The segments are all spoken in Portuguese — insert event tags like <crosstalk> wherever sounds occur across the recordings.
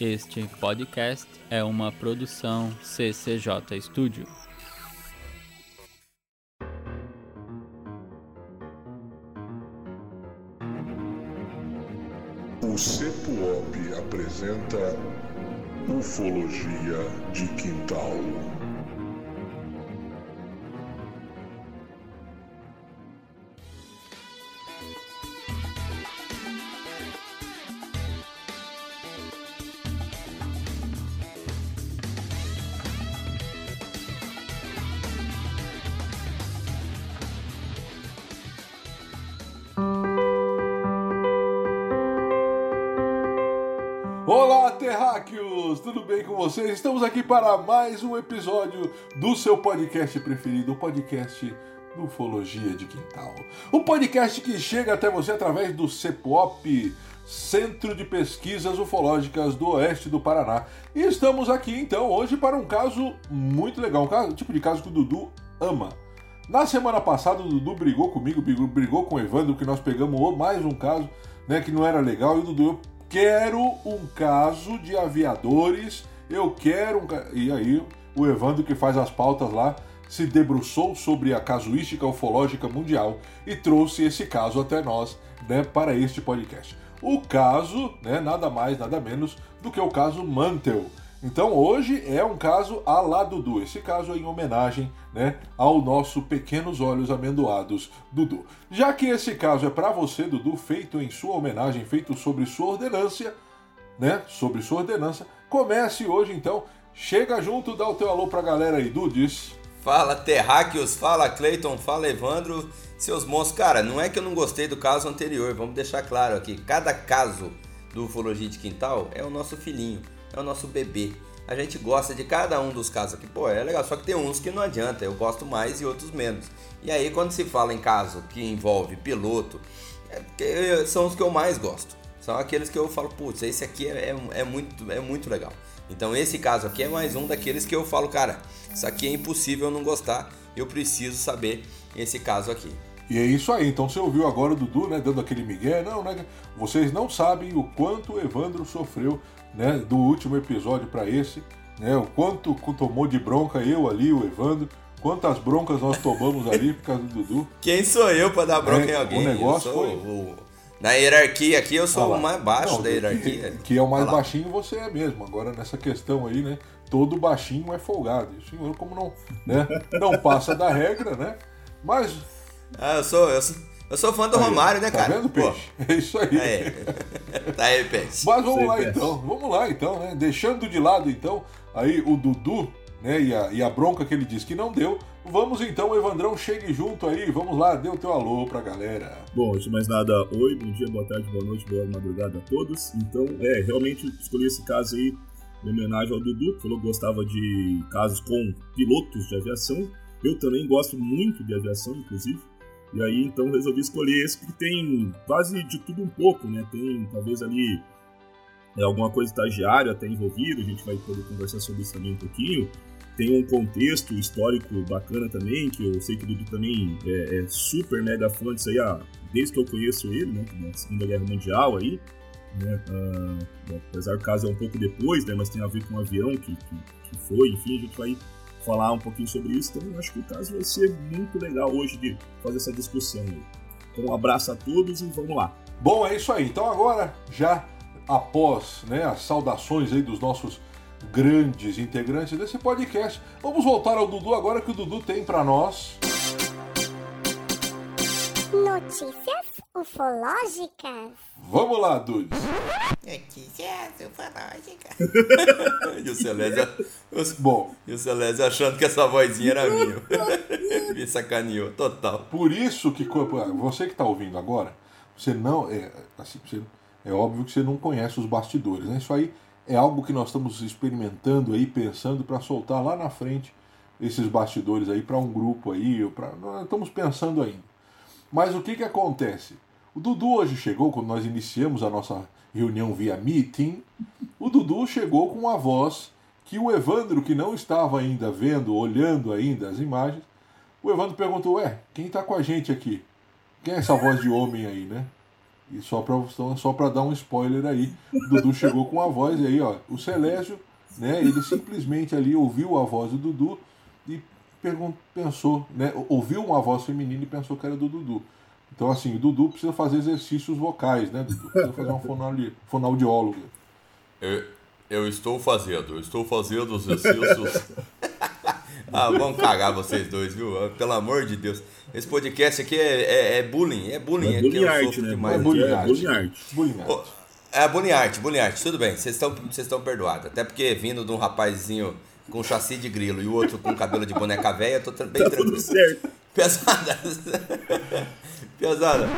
Este podcast é uma produção CCJ Studio. O CEPUOP apresenta Ufologia de Quintal. Vocês? Estamos aqui para mais um episódio do seu podcast preferido, o podcast do Ufologia de Quintal. O podcast que chega até você através do CEPOP, Centro de Pesquisas Ufológicas do Oeste do Paraná. E estamos aqui então hoje para um caso muito legal, um caso, tipo de caso que o Dudu ama. Na semana passada o Dudu brigou comigo, brigou, com o Evandro, que nós pegamos mais um caso, né, que não era legal, e o Dudu, eu quero um caso de aviadores, eu quero um. ca-" E aí, o Evandro, que faz as pautas lá, se debruçou sobre a casuística ufológica mundial e trouxe esse caso até nós, né, para este podcast. O caso, né, nada mais, nada menos do que o caso Mantel. Então hoje é um caso a lá Dudu. Esse caso é em homenagem né, ao nosso Pequenos Olhos Amendoados Dudu. Já que esse caso é para você, Dudu, feito em sua homenagem, feito sobre sua ordenância, né? Sobre sua ordenança, comece hoje então. Chega junto, dá o teu alô pra galera aí, Dudis. Fala Terráqueos, fala Cleiton, fala Evandro, seus monstros. Cara, não é que eu não gostei do caso anterior, vamos deixar claro aqui. Cada caso do Ufologia de Quintal é o nosso filhinho, é o nosso bebê. A gente gosta de cada um dos casos aqui. Pô, é legal, só que tem uns que não adianta, eu gosto mais e outros menos. E aí, quando se fala em caso que envolve piloto, é são os que eu mais gosto. São aqueles que eu falo, putz, esse aqui é, é, é muito, é muito legal. Então esse caso aqui é mais um daqueles que eu falo, cara, isso aqui é impossível eu não gostar, eu preciso saber esse caso aqui. E é isso aí, então você ouviu agora o Dudu, né, dando aquele migué. Não, né? Vocês não sabem o quanto o Evandro sofreu, né, do último episódio para esse, né? O quanto tomou de bronca eu ali, o Evandro, quantas broncas nós tomamos ali por causa do Dudu. <laughs> Quem sou eu para dar bronca É, em alguém? o negócio foi- o- Na hierarquia aqui, eu sou Ah o mais baixo Não, da hierarquia. Que, que é o mais lá. baixinho você é mesmo. Agora nessa questão aí, né? Todo baixinho é folgado. E o senhor, como não, né? Não passa da regra, né? Mas. Ah, eu sou, eu sou, eu sou fã do aí, Romário, né, tá cara? vendo, Peixe? É isso aí. Pô, é. <laughs> tá aí, Peixe. Mas vamos Sei, lá Peixe. então, vamos lá então, né? Deixando de lado então aí o Dudu, né? E a, e a bronca que ele disse que não deu. Vamos então, Evandrão, chegue junto aí, vamos lá, dê o teu alô pra galera. Bom, antes de mais nada, oi, bom dia, boa tarde, boa noite, boa madrugada a todos. Então, é, realmente escolhi esse caso aí em homenagem ao Dudu, que falou que gostava de casos com pilotos de aviação. Eu também gosto muito de aviação, inclusive. E aí, então, resolvi escolher esse que tem quase de tudo um pouco, né? Tem talvez ali é, alguma coisa estagiária até envolvida, a gente vai poder conversar sobre isso também um pouquinho. Tem um contexto histórico bacana também, que eu sei que o Dudu também é, é super mega fã disso aí, ah, desde que eu conheço ele, né, Segunda Guerra Mundial aí, né, ah, apesar do caso é um pouco depois, né, mas tem a ver com o avião que, que, que foi, enfim, a gente vai falar um pouquinho sobre isso, então acho que o caso vai ser muito legal hoje de fazer essa discussão aí. Então um abraço a todos e vamos lá. Bom, é isso aí. Então agora, já após né, as saudações aí dos nossos grandes integrantes desse podcast, vamos voltar ao Dudu agora que o Dudu tem pra nós. Notícias ufológicas. Vamos lá, Dudu. Notícias ufológicas. <laughs> e o Celésio, Bom, e o Celésio achando que essa vozinha era minha. <laughs> Me sacaneou, total. Por isso que você que está ouvindo agora, você não é assim, você- é óbvio que você não conhece os bastidores, né? Isso aí é algo que nós estamos experimentando aí, pensando para soltar lá na frente esses bastidores aí para um grupo aí, para nós estamos pensando ainda. Mas o que que acontece? O Dudu hoje chegou quando nós iniciamos a nossa reunião via meeting. O Dudu chegou com uma voz que o Evandro, que não estava ainda vendo, olhando ainda as imagens, o Evandro perguntou: Ué, quem tá com a gente aqui? Quem é essa voz de homem aí, né? E só para então, só para dar um spoiler aí, Dudu chegou com a voz e aí, ó, o Celésio, né, ele simplesmente ali ouviu a voz do Dudu e pensou, né, ouviu uma voz feminina e pensou que era do Dudu. Então, assim, o Dudu precisa fazer exercícios vocais, né, Dudu? Precisa fazer uma fonoaudióloga. fonoaudióloga. Eu, eu estou fazendo, eu estou fazendo os exercícios. <laughs> ah, vamos cagar vocês dois, viu? Pelo amor de Deus. Esse podcast aqui é, é, é bullying, é bullying. É bullying art, né? Demais. É bullying art. Bullying art. Bullying art. É bullying art, bullying art. Tudo bem, vocês estão, vocês estão perdoados. Até porque vindo de um rapazinho com chassi de grilo e o outro com cabelo de boneca velha, eu tô bem tá tranquilo. Tudo certo. <laughs> Pesada. Pesada.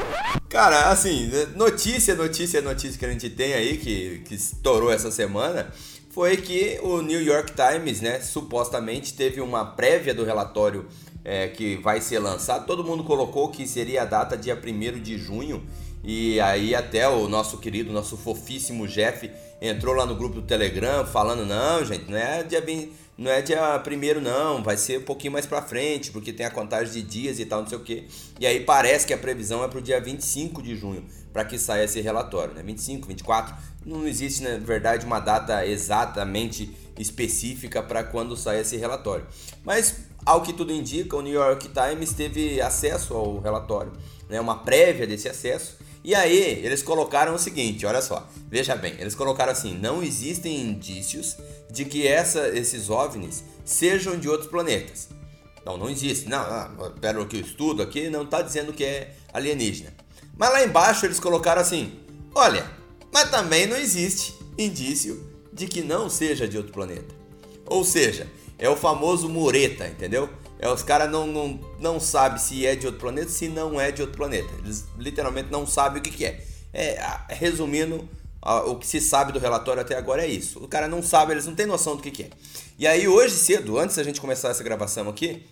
Cara, assim, notícia, notícia, notícia que a gente tem aí, que, que estourou essa semana, foi que o New York Times, né, supostamente teve uma prévia do relatório é, que vai ser lançado. Todo mundo colocou que seria a data dia 1 de junho. E aí até o nosso querido, nosso fofíssimo Jeff entrou lá no grupo do Telegram falando, não, gente, não é dia 20, não é dia primeiro não, vai ser um pouquinho mais pra frente, porque tem a contagem de dias e tal, não sei o que. E aí parece que a previsão é pro dia 25 de junho, para que saia esse relatório, né? 25, 24, não existe na verdade uma data exatamente específica para quando sai esse relatório. Mas ao que tudo indica, o New York Times teve acesso ao relatório, né, uma prévia desse acesso. E aí eles colocaram o seguinte, olha só, veja bem, eles colocaram assim, não existem indícios de que essa, esses OVNIs sejam de outros planetas. Não, não existe. Não, não pelo que eu estudo aqui, não está dizendo que é alienígena. Mas lá embaixo eles colocaram assim, olha, mas também não existe indício de que não seja de outro planeta. Ou seja, é o famoso mureta, entendeu? É, os caras não, não, não sabem se é de outro planeta, se não é de outro planeta. Eles literalmente não sabem o que, que é. é. Resumindo, o que se sabe do relatório até agora é isso. O cara não sabe, eles não têm noção do que, que é. E aí, hoje cedo, antes da gente começar essa gravação aqui,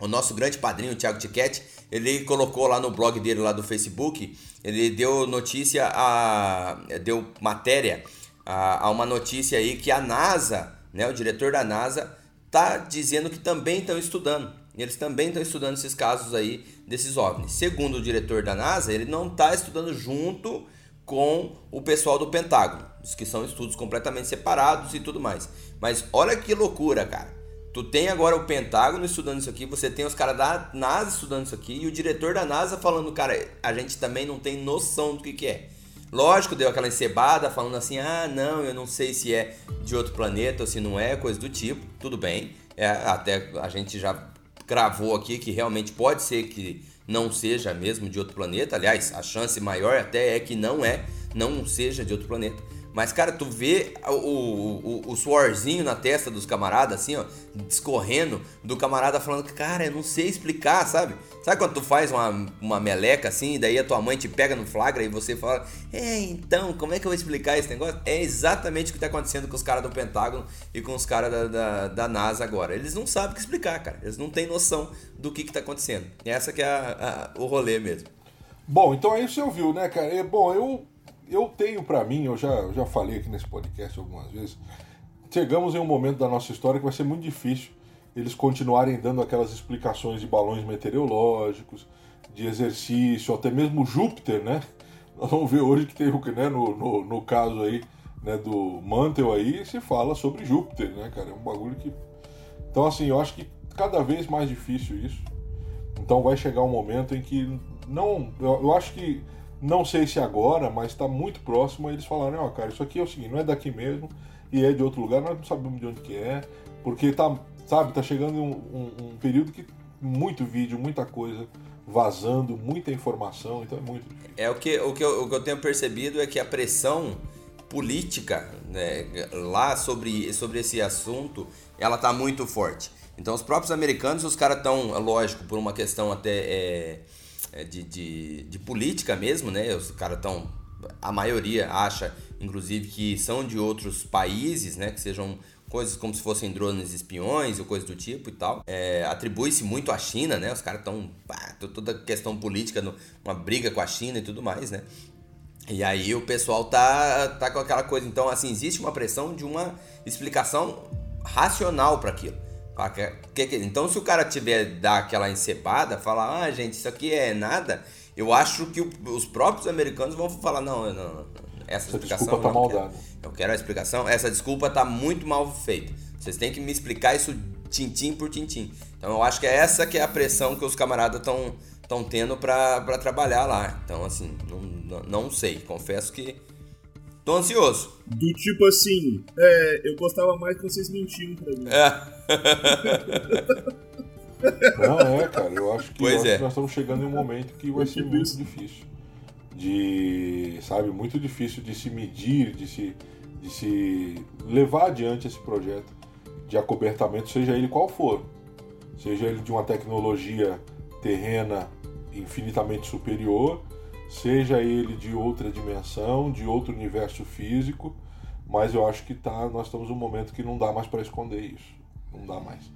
o nosso grande padrinho, o Thiago Tiquete, ele colocou lá no blog dele, lá do Facebook, ele deu notícia, a, deu matéria a, a uma notícia aí que a NASA, né, o diretor da NASA, tá dizendo que também estão estudando. Eles também estão estudando esses casos aí desses OVNIs. Segundo o diretor da NASA, ele não está estudando junto com o pessoal do Pentágono, que são estudos completamente separados e tudo mais. Mas olha que loucura, cara. Tu tem agora o Pentágono estudando isso aqui, você tem os caras da NASA estudando isso aqui e o diretor da NASA falando, cara, a gente também não tem noção do que, que é. Lógico, deu aquela encebada falando assim: ah, não, eu não sei se é de outro planeta ou se não é, coisa do tipo. Tudo bem, é, até a gente já cravou aqui que realmente pode ser que não seja mesmo de outro planeta. Aliás, a chance maior até é que não é, não seja de outro planeta. Mas, cara, tu vê o, o, o, suorzinho na testa dos camaradas, assim, ó, escorrendo, do camarada falando, cara, eu não sei explicar, sabe? Sabe quando tu faz uma, uma meleca assim, e daí a tua mãe te pega no flagra e você fala, é, então, como é que eu vou explicar esse negócio? É exatamente o que tá acontecendo com os caras do Pentágono e com os caras da, da, da, NASA agora. Eles não sabem o que explicar, cara. Eles não têm noção do que, que tá acontecendo. E essa que é a, a, o rolê mesmo. Bom, então aí você ouviu, né, cara? É, bom, eu eu tenho para mim, eu já, já falei aqui nesse podcast algumas vezes, chegamos em um momento da nossa história que vai ser muito difícil eles continuarem dando aquelas explicações de balões meteorológicos, de exercício, até mesmo Júpiter, né? <laughs> Nós vamos ver hoje que tem né, no, no, no caso aí né, do Mantle aí, se fala sobre Júpiter, né, cara? É um bagulho que. Então, assim, eu acho que cada vez mais difícil isso. Então vai chegar um momento em que não. Eu, eu acho que não sei se agora, mas está muito próximo. Eles falaram, ó, oh, cara, isso aqui é o seguinte, não é daqui mesmo e é de outro lugar, nós não sabemos de onde que é, porque tá, sabe, tá chegando um, um, um período que muito vídeo, muita coisa vazando, muita informação, então é muito difícil. É o que, o que, eu, o que eu tenho percebido é que a pressão política né, lá sobre, sobre esse assunto, ela tá muito forte. Então os próprios americanos, os caras estão, lógico, por uma questão até é, de, de, de política mesmo, né? Os caras estão. A maioria acha, inclusive, que são de outros países, né? Que sejam coisas como se fossem drones espiões ou coisas do tipo e tal. É, Atribui-se muito à China, né? Os caras estão. toda questão política, uma briga com a China e tudo mais, né? E aí o pessoal tá, tá com aquela coisa. Então, assim, existe uma pressão de uma explicação racional para aquilo. Então, se o cara tiver dar aquela encepada, falar, ah, gente, isso aqui é nada, Eu acho que os próprios americanos vão falar, não, não, não, essa, Essa explicação desculpa tá não mal quero. dada. Eu quero a explicação. Essa desculpa tá muito mal feita. Vocês têm que me explicar isso tintim por tintim. Então eu acho que é essa que é a pressão que os camaradas estão tendo pra, pra trabalhar lá. Então assim, não, não, não sei. Confesso que tô ansioso. Do tipo assim, é, eu gostava mais que vocês mentiam pra mim. Não, <laughs> é, cara, eu acho que, Pois eu acho é. que nós estamos chegando em um momento que vai ser muito difícil. De, sabe, muito difícil de se medir, de se, de se levar adiante esse projeto de acobertamento, seja ele qual for. Seja ele de uma tecnologia terrena infinitamente superior, seja ele de outra dimensão, de outro universo físico, mas eu acho que tá, nós estamos num momento que não dá mais para esconder isso. Não dá mais.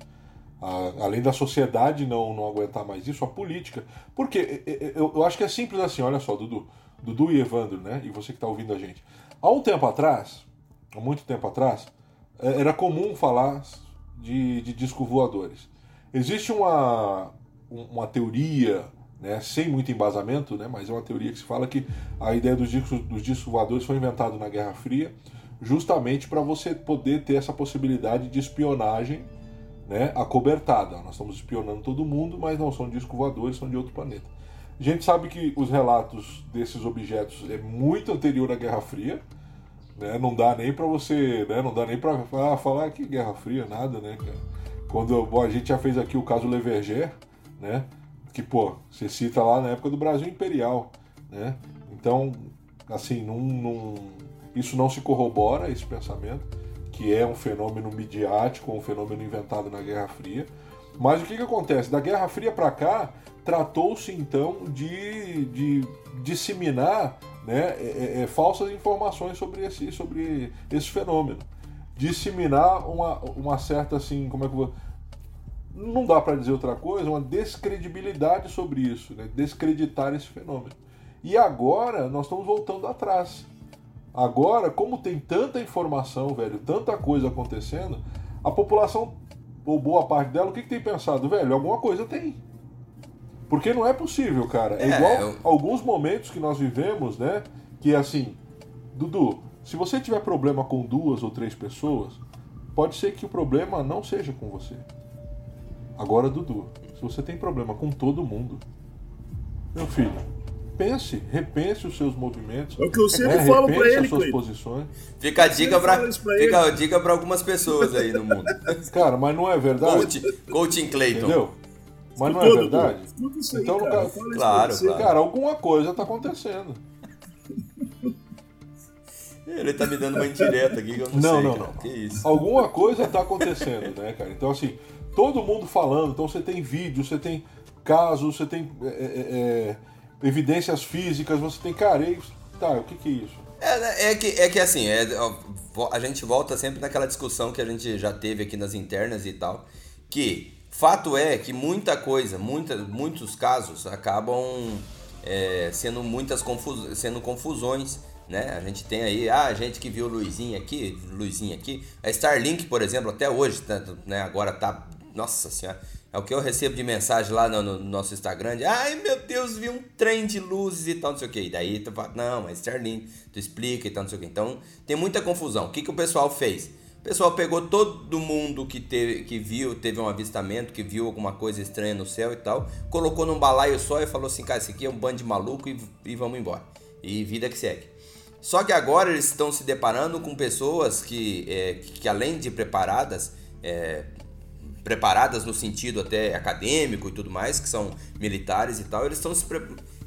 A- além da sociedade não, não aguentar mais isso, a política. Porque eu, eu acho que é simples assim, olha só, Dudu. Dudu e Evandro, né? E você que está ouvindo a gente. Há um tempo atrás, há muito tempo atrás, é, era comum falar de, de discos voadores. Existe uma, um- uma teoria, né, sem muito embasamento, né, mas é uma teoria que se fala que a ideia dos discos, dos discos voadores foi inventada na Guerra Fria justamente para você poder ter essa possibilidade de espionagem né, acobertada. Nós estamos espionando todo mundo, mas não são discos voadores, são de outro planeta. A gente sabe que os relatos desses objetos é muito anterior à Guerra Fria, né? Não dá nem para você, né? Não dá nem para falar, falar que Guerra Fria, nada, né? Quando bom, a gente já fez aqui o caso Leverger, né? Que pô, você cita lá na época do Brasil Imperial, né? Então, assim, não, não- isso não se corrobora esse pensamento, que é um fenômeno midiático, um fenômeno inventado na Guerra Fria. Mas o que, que acontece? Da Guerra Fria para cá, tratou-se então de, de disseminar né, é, é, é, falsas informações sobre esse, sobre esse fenômeno. Disseminar uma, uma certa, assim, como é que eu vou. Não dá para dizer outra coisa, uma descredibilidade sobre isso, né? descreditar esse fenômeno. E agora nós estamos voltando atrás. Agora, como tem tanta informação, velho, tanta coisa acontecendo, a população, ou boa parte dela, o que, que tem pensado? Velho, alguma coisa tem. Porque não é possível, cara. É, É, igual eu- alguns momentos que nós vivemos, né? Que é assim, Dudu, se você tiver problema com duas ou três pessoas, pode ser que o problema não seja com você. Agora, Dudu, se você tem problema com todo mundo, meu filho, pense, repense os seus movimentos. É o que eu sempre né, falo pra repense ele, as suas Cleiton. posições. Fica a dica pra fica a dica pra algumas pessoas aí no mundo. <laughs> Cara, mas não é verdade. Coach, coaching Clayton. Entendeu? Mas não é verdade? Aí, Então, cara. isso Claro, você. claro. Cara, alguma coisa tá acontecendo. Ele tá me dando uma indireta aqui que eu não, Não, sei. não, cara. não. Que isso. Alguma coisa tá acontecendo, né, cara? Então, assim, todo mundo falando. Então, você tem vídeo, você tem casos, você tem é, é, é, evidências físicas, você tem e, tá, o que que é isso? É, né, é que, é que assim, é, a gente volta sempre naquela discussão que a gente já teve aqui nas internas e tal, que fato é que muita coisa, muita, muitos casos acabam é, sendo muitas confus, sendo confusões, né? A gente tem aí, ah, gente que viu Luizinho aqui, Luizinho aqui, a Starlink, por exemplo, até hoje, tá, né, agora tá, nossa senhora, é o que eu recebo de mensagem lá no, no nosso Instagram, de, ai meu Deus, vi um trem de luzes e tal, não sei o que. E daí tu fala, não, mas Starlink, tu explica e tal, não sei o que. Então tem muita confusão. O que, que o pessoal fez? O pessoal pegou todo mundo que, teve, que viu, teve um avistamento, que viu alguma coisa estranha no céu e tal, colocou num balaio só e falou assim, cara, isso aqui é um bando de maluco e, e vamos embora. E vida que segue. Só que agora eles estão se deparando com pessoas que, é, que além de preparadas, é, preparadas no sentido até acadêmico e tudo mais, que são militares e tal, eles estão se,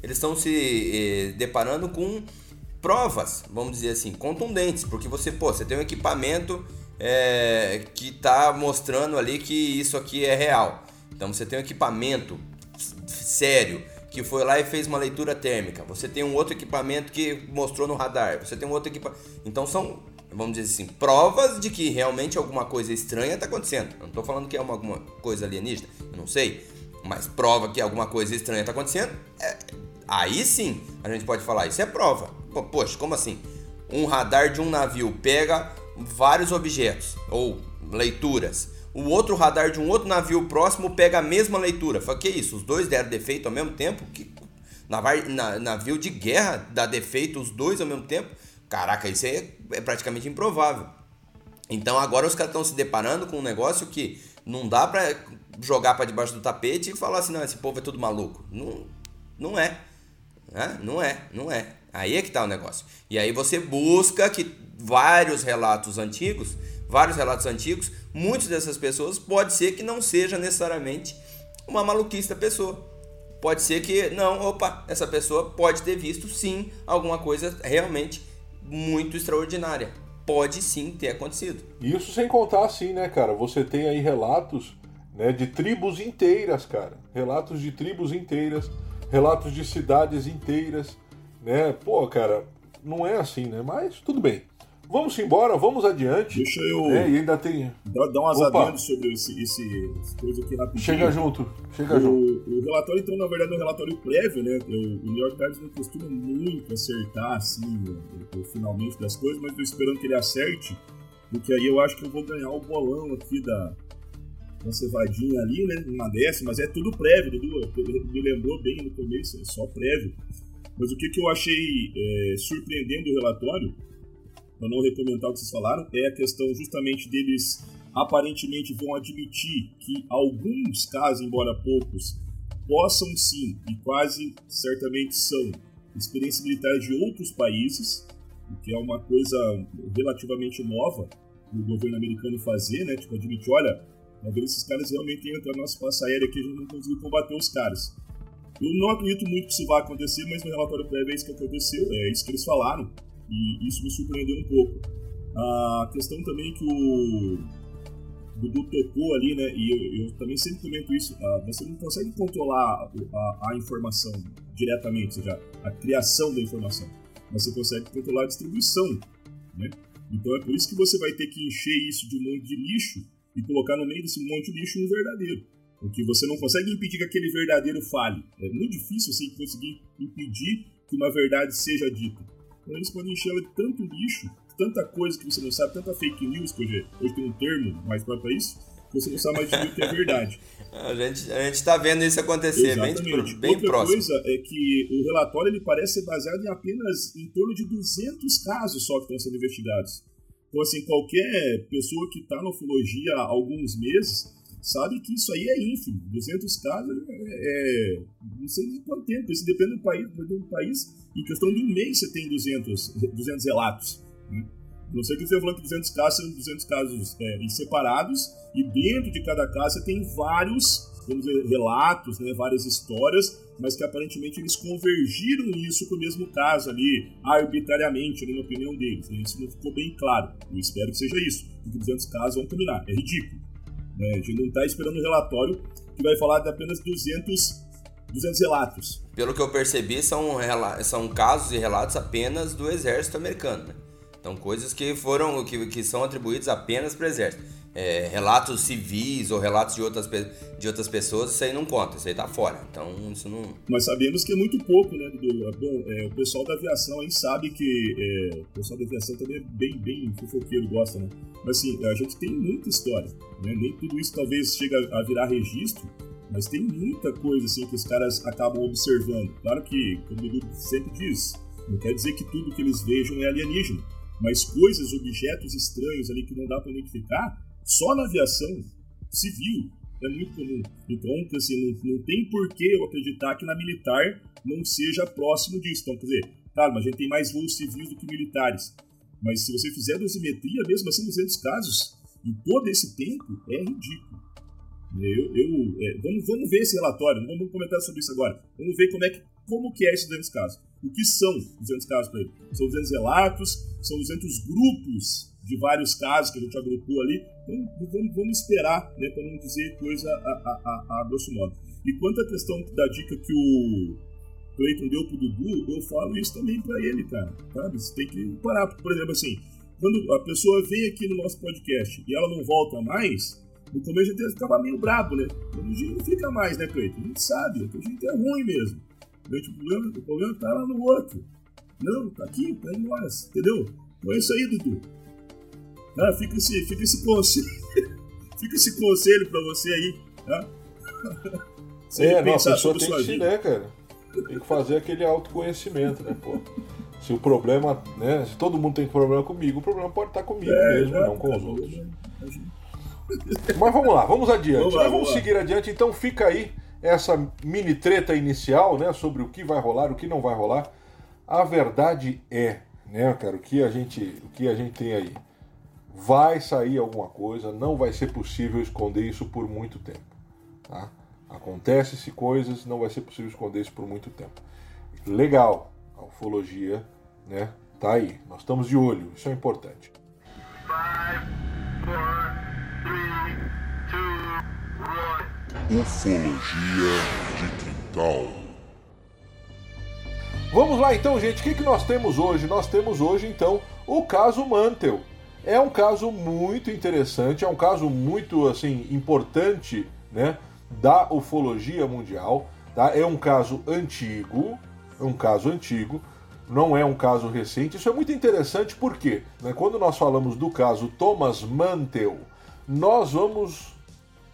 eles estão se eh, deparando com provas, vamos dizer assim, contundentes, porque você, pô, você tem um equipamento eh, que está mostrando ali que isso aqui é real. Então você tem um equipamento sério que foi lá e fez uma leitura térmica. Você tem um outro equipamento que mostrou no radar. Você tem um outro equipamento. Então são, vamos dizer assim, provas de que realmente alguma coisa estranha está acontecendo. Eu não estou falando que é uma, alguma coisa alienígena, eu não sei. Mas prova que alguma coisa estranha está acontecendo, é- aí sim a gente pode falar, isso é prova. Poxa, como assim? Um radar de um navio pega vários objetos ou leituras. O outro radar de um outro navio próximo pega a mesma leitura. Fala, que isso? Os dois deram defeito ao mesmo tempo? Que... Navio de guerra dá defeito os dois ao mesmo tempo. Caraca, isso é, é praticamente improvável. Então agora os caras estão se deparando com um negócio que não dá pra jogar para debaixo do tapete e falar assim, não, esse povo é tudo maluco. Não, não é. Não é, não é. Aí é que tá o negócio. E aí você busca que vários relatos antigos, vários relatos antigos, muitas dessas pessoas pode ser que não seja necessariamente uma maluquista pessoa. Pode ser que não, opa, essa pessoa pode ter visto sim alguma coisa realmente muito extraordinária. Pode sim ter acontecido. Isso sem contar assim, né, cara? Você tem aí relatos né, de tribos inteiras, cara. Relatos de tribos inteiras, relatos de cidades inteiras, né? Pô, cara, não é assim, né? Mas tudo bem. Vamos embora, vamos adiante. Deixa eu né? E ainda tem. dar, umas Opa. adendos sobre esse, esse coisa aqui rapidinho. Chega junto, chega junto. O, o relatório, então, na verdade, é um relatório prévio, né? O, o New York Times não costuma muito acertar, assim, o, o finalmente das coisas, mas tô esperando que ele acerte, porque aí eu acho que eu vou ganhar o bolão aqui da, da cevadinha ali, né? Uma dessa, mas é tudo prévio, Dudu. Me lembrou bem no começo, é só prévio. Mas o que, que eu achei é, surpreendendo o relatório, para não recomendar o que vocês falaram, é a questão justamente deles aparentemente vão admitir que alguns casos, embora poucos, possam sim, e quase certamente são, experiências militares de outros países, o que é uma coisa relativamente nova do governo americano fazer, né? Tipo, admitir, olha, talvez esses caras realmente entram na nossa espaço aérea aqui a gente não conseguiu combater os caras. Eu não acredito muito que isso vai acontecer, mas no relatório prévio é isso que aconteceu, é isso que eles falaram, e isso me surpreendeu um pouco. A questão também que o Dudu tocou ali, né, e eu, eu também sempre comento isso, ah, você não consegue controlar a, a informação diretamente, ou seja, a criação da informação, mas você consegue controlar a distribuição, né? Então é por isso que você vai ter que encher isso de um monte de lixo e colocar no meio desse monte de lixo um verdadeiro. Porque você não consegue impedir que aquele verdadeiro fale. É muito difícil você conseguir impedir que uma verdade seja dita. Eles podem encher ela de tanto lixo, tanta coisa que você não sabe, tanta fake news, que hoje, hoje tem um termo mais próprio para isso, que você não sabe mais o que é verdade. <laughs> A gente, a gente tá vendo isso acontecer bem, Exatamente. bem Outra próximo. coisa é que o relatório ele parece ser baseado em apenas em torno de 200 casos só que estão sendo investigados. Então, assim, qualquer pessoa que está na ufologia há alguns meses sabe que isso aí é ínfimo. 200 casos é, é não sei nem quanto tempo, isso depende do país, depende do país. Em questão de um mês você tem 200, 200 relatos. Né? Não sei que você falando que 200 casos são 200 casos é, separados e dentro de cada caso você tem vários dizer, relatos, né, várias histórias, mas que aparentemente eles convergiram nisso com o mesmo caso ali, arbitrariamente, na opinião deles. Né? Isso não ficou bem claro. Eu espero que seja isso, porque 200 casos vão combinar. É ridículo. Né? A gente não está esperando um relatório que vai falar de apenas 200, 200 relatos. Pelo que eu percebi, são, são casos e relatos apenas do exército americano. Né? Então, coisas que foram que, que são atribuídas apenas para o exército. É, relatos civis ou relatos de outras, de outras pessoas, isso aí não conta, isso aí tá fora. Então, isso não. Nós sabemos que é muito pouco, né, Dudu? Bom, é, o pessoal da aviação aí sabe que. é, o pessoal da aviação também é bem, bem fofoqueiro, gosta, né? Mas assim, a gente tem muita história, né? Nem tudo isso talvez chegue a virar registro, mas tem muita coisa assim que os caras acabam observando. Claro que, como o Dudu sempre diz, não quer dizer que tudo que eles vejam é alienígena, mas coisas, objetos estranhos ali que não dá para identificar, só na aviação civil é muito comum. Então, assim, não, não tem por que eu acreditar que na militar não seja próximo disso. Então, quer dizer, claro, mas a gente tem mais voos civis do que militares. Mas se você fizer dosimetria, mesmo assim, 200 casos, em todo esse tempo, é ridículo. Eu, eu, é, vamos, vamos ver esse relatório, não vamos comentar sobre isso agora. Vamos ver como, é que, como que é esses 200 casos. O que são 200 casos para ele? São 200 relatos, são 200 grupos de vários casos que a gente agrupou ali. Então, vamos, vamos esperar, né, para não dizer coisa a, a, a, a grosso modo. E quanto à questão da dica que o Cleiton deu pro Dudu, eu falo isso também para ele, cara. Sabe? Você tem que parar. Por exemplo, assim, quando a pessoa vem aqui no nosso podcast e ela não volta mais, no começo a gente ficava meio brabo, né? Hoje dia não fica mais, né, Cleiton? A gente sabe, a gente é ruim mesmo. O problema, o problema tá lá no outro. Não, tá aqui, tá em nós, entendeu? Então é isso aí, Dudu. Tá? Fica, esse, fica esse conselho. <laughs> fica esse conselho pra você aí, tá? <laughs> Você É, não, a pessoa tem que se, né, cara? Tem que fazer aquele autoconhecimento, né, pô? Se o problema, né? Se todo mundo tem problema comigo, o problema pode estar comigo É, mesmo, é, não com os é, outros. Mas vamos lá, vamos adiante. Vamos lá, Nós vamos vamos seguir adiante, então fica aí essa mini treta inicial, né, sobre o que vai rolar, o que não vai rolar. A verdade é, né, cara, o que a gente, o que a gente tem aí, vai sair alguma coisa, não vai ser possível esconder isso por muito tempo, tá? Acontece-se coisas, não vai ser possível esconder isso por muito tempo. Legal, a ufologia, né, tá aí. Nós estamos de olho, isso é importante. Ufologia de quintal. Vamos lá então, gente. O que, que nós temos hoje? Nós temos hoje, então, o caso Mantel. É um caso muito interessante, é um caso muito assim importante, né, da ufologia mundial. Tá? É um caso antigo, é um caso antigo, não é um caso recente. Isso é muito interessante porque, né, quando nós falamos do caso Thomas Mantel, nós vamos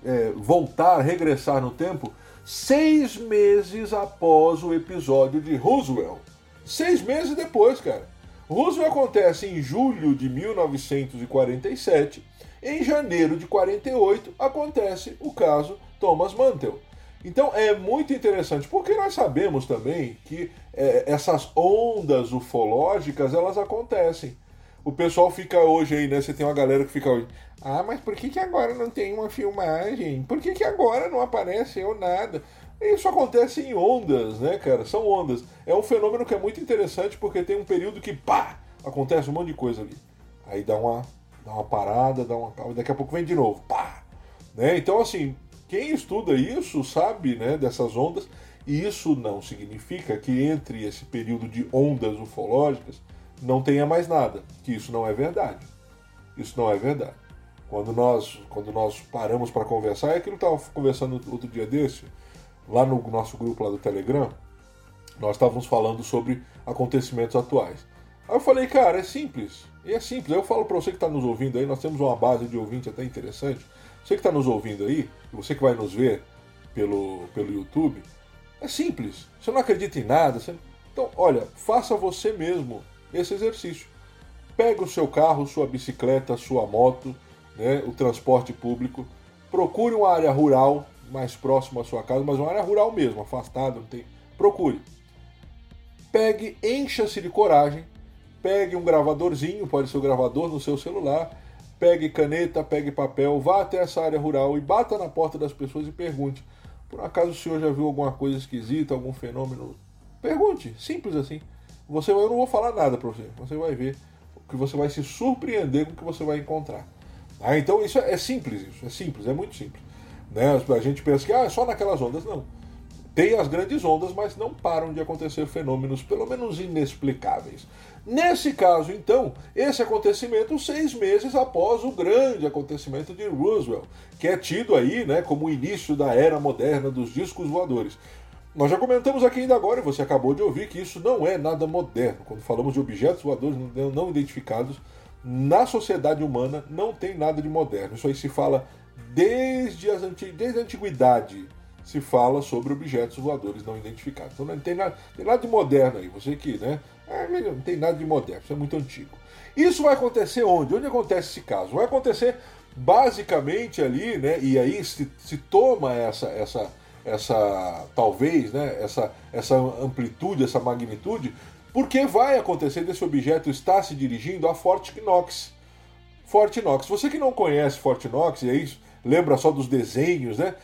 é, voltar, regressar no tempo, seis meses após o episódio de Roosevelt. Seis meses depois, cara. Roosevelt acontece em julho de 1947. Em janeiro de 48 acontece o caso Thomas Mantel. Então é muito interessante, porque nós sabemos também que é, essas ondas ufológicas elas acontecem. O pessoal fica hoje aí, né? Você tem uma galera que fica hoje. Ah, mas por que, que agora não tem uma filmagem? Por que, que agora não apareceu nada? Isso acontece em ondas, né, cara? São ondas. É um fenômeno que é muito interessante porque tem um período que, pá, acontece um monte de coisa ali. Aí dá uma, dá uma parada, dá uma calma, daqui a pouco vem de novo, pá. Né? Então, assim, quem estuda isso sabe, né, dessas ondas. E isso não significa que entre esse período de ondas ufológicas não tenha mais nada, que isso não é verdade. Isso não é verdade. Quando nós, quando nós paramos para conversar, é aquilo que eu estava conversando outro dia desse, lá no nosso grupo lá do Telegram, nós estávamos falando sobre acontecimentos atuais. Aí eu falei, cara, é simples. E é simples. Aí eu falo para você que está nos ouvindo aí, nós temos uma base de ouvinte até interessante. Você que está nos ouvindo aí, você que vai nos ver pelo, pelo YouTube, é simples. Você não acredita em nada. Você... Então, olha, faça você mesmo esse exercício. Pega o seu carro, sua bicicleta, sua moto, né, o transporte público, procure uma área rural mais próxima à sua casa, mas uma área rural mesmo, afastada, não tem. Procure. Pegue, encha-se de coragem, pegue um gravadorzinho, pode ser o gravador no seu celular, pegue caneta, pegue papel, vá até essa área rural e bata na porta das pessoas e pergunte: por acaso o senhor já viu alguma coisa esquisita, algum fenômeno? Pergunte, simples assim. Você, eu não vou falar nada para você, você vai ver que você vai se surpreender com o que você vai encontrar. Ah, então isso é, é simples, isso é simples, é muito simples. Né? A gente pensa que ah, é só naquelas ondas, não. Tem as grandes ondas, mas não param de acontecer fenômenos, pelo menos inexplicáveis. Nesse caso, então, esse acontecimento seis meses após o grande acontecimento de Roosevelt, que é tido aí né, como o início da era moderna dos discos voadores. Nós já comentamos aqui ainda agora, e você acabou de ouvir, que isso não é nada moderno. Quando falamos de objetos voadores não identificados, na sociedade humana não tem nada de moderno. Isso aí se fala desde, as anti... desde a antiguidade. Se fala sobre objetos voadores não identificados. Então não tem nada, tem nada de moderno aí. Você que, né? Ah, não tem nada de moderno, isso é muito antigo. Isso vai acontecer onde? Onde acontece esse caso? Vai acontecer basicamente ali, né? E aí se, se toma essa, essa, essa, talvez, né? Essa, essa amplitude, essa magnitude, porque vai acontecer desse objeto estar se dirigindo a Fort Knox. Fort Knox. Você que não conhece Fort Knox, e aí lembra só dos desenhos, né?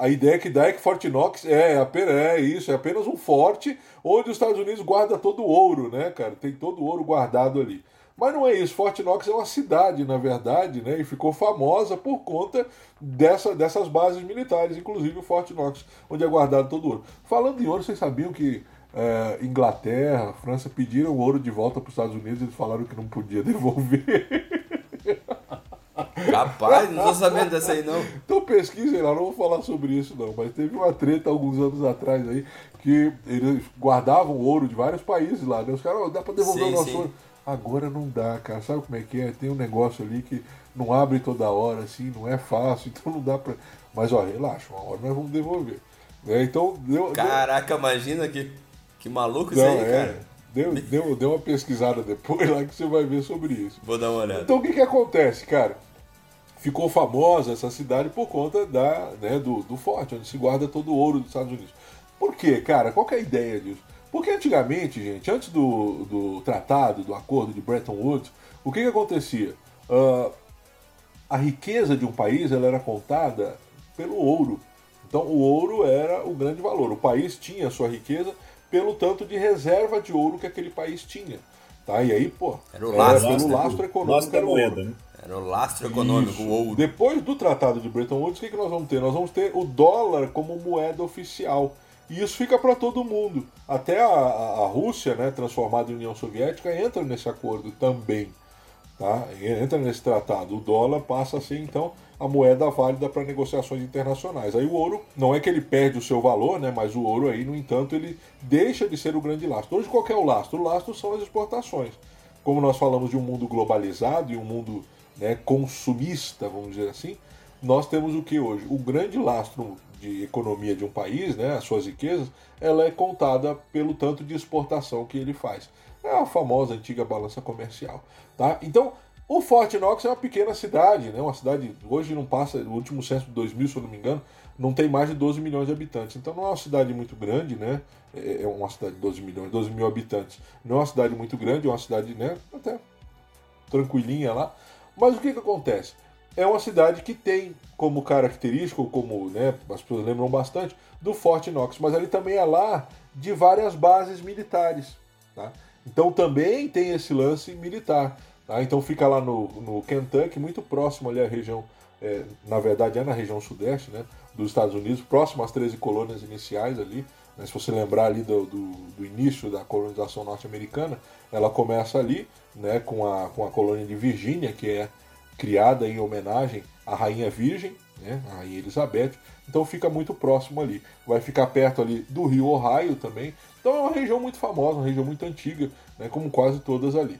A ideia que dá é que Fort Knox é, é isso, é apenas um forte onde os Estados Unidos guarda todo o ouro, né, cara? Tem todo o ouro guardado ali. Mas não é isso. Fort Knox é uma cidade, na verdade, né? E ficou famosa por conta dessa, dessas bases militares, inclusive o Fort Knox, onde é guardado todo o ouro. Falando em ouro, vocês sabiam que é, Inglaterra, França pediram ouro de volta para os Estados Unidos e eles falaram que não podia <laughs> devolver. Rapaz, não tô sabendo dessa aí não. Então pesquisem lá, não vou falar sobre isso não, mas teve uma treta alguns anos atrás aí que eles guardavam ouro de vários países lá, né? Os caras, oh, dá para devolver Sim, o nosso sim. ouro. Agora não dá, cara. Sabe como é que é? Tem um negócio ali que não abre toda hora, assim, não é fácil, <laughs> então não dá pra. Mas ó, relaxa, uma hora nós vamos devolver. Né? Então, deu, deu- Caraca, imagina que, que maluco isso não, aí, é, cara. Deu, deu, deu uma pesquisada depois lá que você vai ver sobre isso. Vou dar uma olhada. Então o que, que acontece, cara? Ficou famosa essa cidade por conta da, né, do, do forte, onde se guarda todo o ouro dos Estados Unidos. Por quê, cara? Qual que é a ideia disso? Porque antigamente, gente, antes do, do tratado, do acordo de Bretton Woods, o que, que acontecia? Ah, a riqueza de um país ela era contada pelo ouro. Então o ouro era o grande valor. O país tinha a sua riqueza pelo tanto de reserva de ouro que aquele país tinha. Tá? E aí, pô, Era o lastro, pelo né? lastro econômico Lastro era ouro. né? Era o lastro econômico, Isso. o ouro. Depois do Tratado de Bretton Woods, o que, que nós vamos ter? Nós vamos ter o dólar como moeda oficial. E isso fica para todo mundo. Até a, a- a Rússia, né, transformada em União Soviética, entra nesse acordo também. Tá? Entra nesse tratado. O dólar passa a ser, então, a moeda válida para negociações internacionais. Aí o ouro, não é que ele perde o seu valor, né, mas o ouro aí, no entanto, ele deixa de ser o grande lastro. Hoje, qual é o lastro? O lastro são as exportações. Como nós falamos de um mundo globalizado e um mundo né, consumista, vamos dizer assim, nós temos o que hoje? O grande lastro de economia de um país, né, as suas riquezas, ela é contada pelo tanto de exportação que ele faz. É a famosa antiga balança comercial. Tá? Então, o Forte Knox é uma pequena cidade, né, uma cidade, hoje não passa, o último censo de 2000, se eu não me engano, não tem mais de 12 milhões de habitantes. Então não é uma cidade muito grande, né? É é uma cidade de 12 milhões, 12 mil habitantes. Não é uma cidade muito grande, é uma cidade, né, até tranquilinha lá. Mas o que, que acontece? É uma cidade que tem como característico, como né, as pessoas lembram bastante, do Forte Knox, mas ali também é lá de várias bases militares. Tá? Então também tem esse lance militar. Tá? Então fica lá no, no Kentucky, muito próximo ali à região, é, na verdade é na região sudeste né, dos Estados Unidos, próximo às 13 colônias iniciais ali. né? se você lembrar ali do, do, do início da colonização norte-americana, ela começa ali né, com, a, com a colônia de Virgínia, que é criada em homenagem à Rainha Virgem, né, a Rainha Elizabeth. Então fica muito próximo ali. Vai ficar perto ali do rio Ohio também. Então é uma região muito famosa, uma região muito antiga, né, como quase todas ali.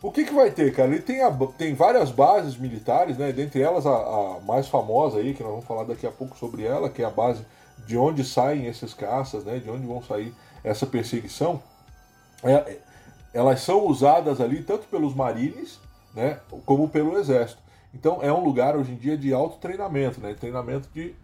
O que, que vai ter, cara? Ele tem, a- tem várias bases militares, né? Dentre elas a, a mais famosa aí, que nós vamos falar daqui a pouco sobre ela, que é a base de onde saem esses caças, né? De onde vão sair essa perseguição. É- elas são usadas ali tanto pelos marines, né? Como pelo exército. Então é um lugar hoje em dia de alto treinamento, né? Treinamento de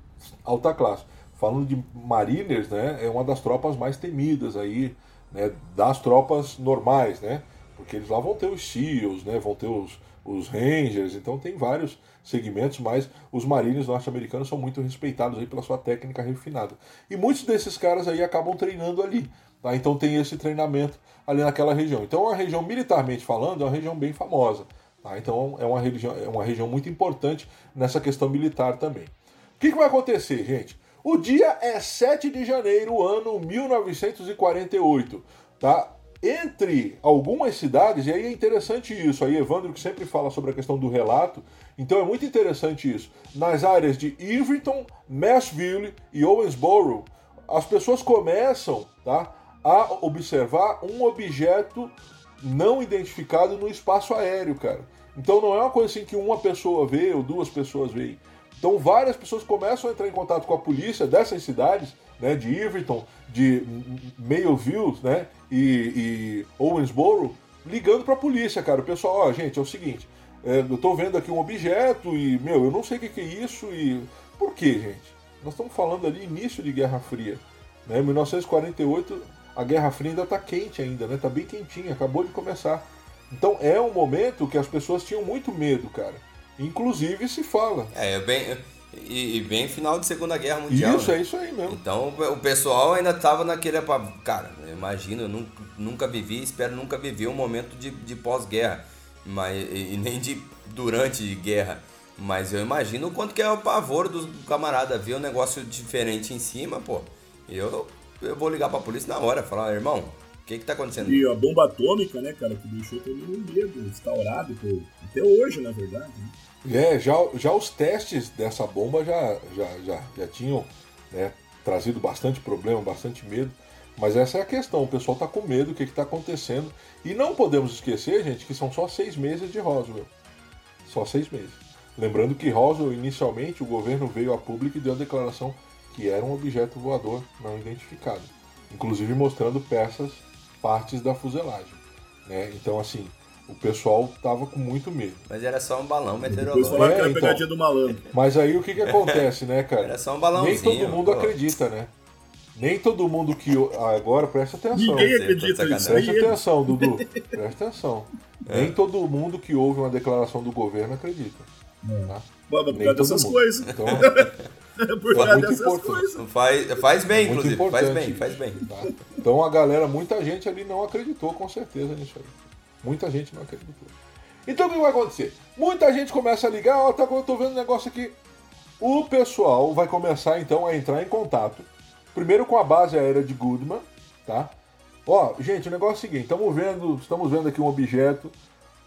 alta classe. Falando de mariners, né? É uma das tropas mais temidas aí, né? Das tropas normais, né? Porque eles lá vão ter os SEALs, né? Vão ter os, os Rangers, então tem vários segmentos, mas os marines norte-americanos são muito respeitados aí pela sua técnica refinada. E muitos desses caras aí acabam treinando ali. Tá? Então tem esse treinamento ali naquela região. Então é uma região, militarmente falando, é uma região bem famosa. Tá? Então é uma, região, é uma região muito importante nessa questão militar também. O que, que vai acontecer, gente? O dia é 7 de janeiro, ano 1948. Tá? Entre algumas cidades, e aí é interessante isso, aí Evandro que sempre fala sobre a questão do relato, então é muito interessante isso. Nas áreas de Irvington, Nashville e Owensboro, as pessoas começam tá, a observar um objeto não identificado no espaço aéreo, cara. Então não é uma coisa assim que uma pessoa vê ou duas pessoas veem. Então várias pessoas começam a entrar em contato com a polícia dessas cidades, né, de Irvington, de Mayville, né, e, e Owensboro, ligando para a polícia, cara. O pessoal, ó, gente, é o seguinte, é, eu tô vendo aqui um objeto e, meu, eu não sei o que, que é isso e... Por quê, gente? Nós estamos falando ali início de Guerra Fria, né, 1948, a Guerra Fria ainda tá quente ainda, né, tá bem quentinha, acabou de começar. Então é um momento que as pessoas tinham muito medo, cara. Inclusive se fala. É, bem, e, e bem final de Segunda Guerra Mundial. Isso, né? é isso aí mesmo. Então o pessoal ainda tava naquele. Cara, eu imagino, eu nunca, nunca vivi, espero nunca viver um momento de, de pós-guerra. Mas, e, e nem de durante guerra. Mas eu imagino o quanto que é o pavor do camarada ver um negócio diferente em cima, pô. Eu, eu vou ligar pra polícia na hora, falar, irmão, o que que tá acontecendo? E a bomba atômica, né, cara, que deixou todo mundo medo, instaurado, pô, até hoje, na verdade. Né? É, já, já os testes dessa bomba já, já, já, já tinham né, trazido bastante problema, bastante medo. Mas essa é a questão, o pessoal tá com medo, o que está acontecendo. E não podemos esquecer, gente, que são só seis meses de Roswell. Só seis meses. Lembrando que Roswell, inicialmente, o governo veio a público e deu a declaração que era um objeto voador não identificado, inclusive mostrando peças, partes da fuselagem. Né? Então, assim, o pessoal tava com muito medo. Mas era só um balão meteorológico. É, que era a então. pegadinha do malandro. Mas aí o que, que acontece, né, cara? Era só um Nem balãozinho. todo mundo pô. acredita, né? Nem todo mundo que. Agora presta atenção. Ninguém acredita nisso. Presta atenção, Dudu. Presta atenção. Nem todo mundo que ouve uma declaração do governo acredita. Tá? Bom, por Nem causa todo dessas mundo. coisas. Então, <laughs> Por É causa muito dessas importante. coisas. Faz, faz bem, muito inclusive. Faz bem, faz bem. tá? Então a galera, muita gente ali não acreditou com certeza nisso aí. Muita gente não acreditou. Então o que vai acontecer? Muita gente começa a ligar, ó, tá, eu tô vendo um negócio aqui. O pessoal vai começar então a entrar em contato. Primeiro com a base aérea de Goodman, tá? Ó, gente, o negócio é o seguinte, estamos vendo, estamos vendo aqui um objeto,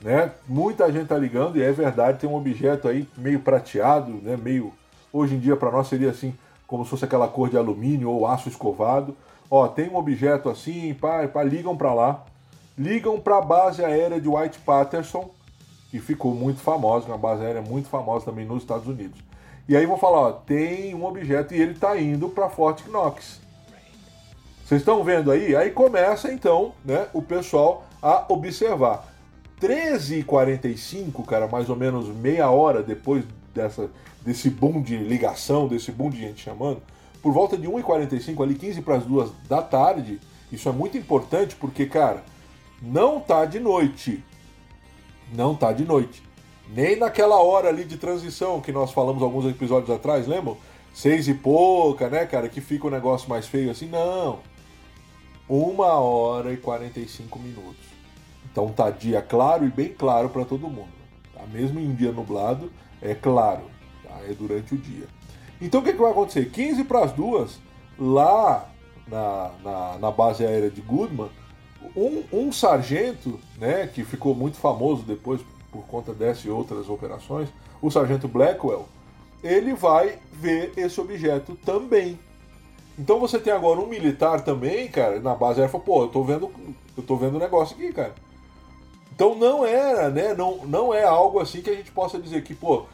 né? Muita gente tá ligando e é verdade, tem um objeto aí meio prateado, né? Meio hoje em dia para nós seria assim, como se fosse aquela cor de alumínio ou aço escovado. Ó, tem um objeto assim, pá, pá, ligam para lá. Ligam para a base aérea de White Patterson, que ficou muito famosa, uma base aérea muito famosa também nos Estados Unidos. E aí vão falar, ó, tem um objeto e ele está indo para Fort Knox. Vocês estão vendo aí? Aí começa então, né, o pessoal a observar. 13h45, cara, mais ou menos meia hora depois dessa, desse boom de ligação, desse boom de gente chamando, por volta de 1h45, ali 15 para as 2 da tarde, isso é muito importante porque, cara, não tá de noite. Não tá de noite. Nem naquela hora ali de transição que nós falamos alguns episódios atrás, lembram? Seis e pouca, né, cara? Que fica o negócio mais feio assim. Não. Uma hora e 45 minutos. Então tá dia claro e bem claro para todo mundo. Tá? Mesmo em um dia nublado, é claro. Tá? É durante o dia. Então o que, que vai acontecer? 15 para as duas, lá na, na, na base aérea de Goodman, um, um sargento, né, que ficou muito famoso depois por conta dessa e outras operações, o sargento Blackwell, ele vai ver esse objeto também. Então você tem agora um militar também, cara, na base aérea, fala, pô, eu tô vendo, eu tô vendo um negócio aqui, cara. Então não era, né, não, não é algo assim que a gente possa dizer que, pô,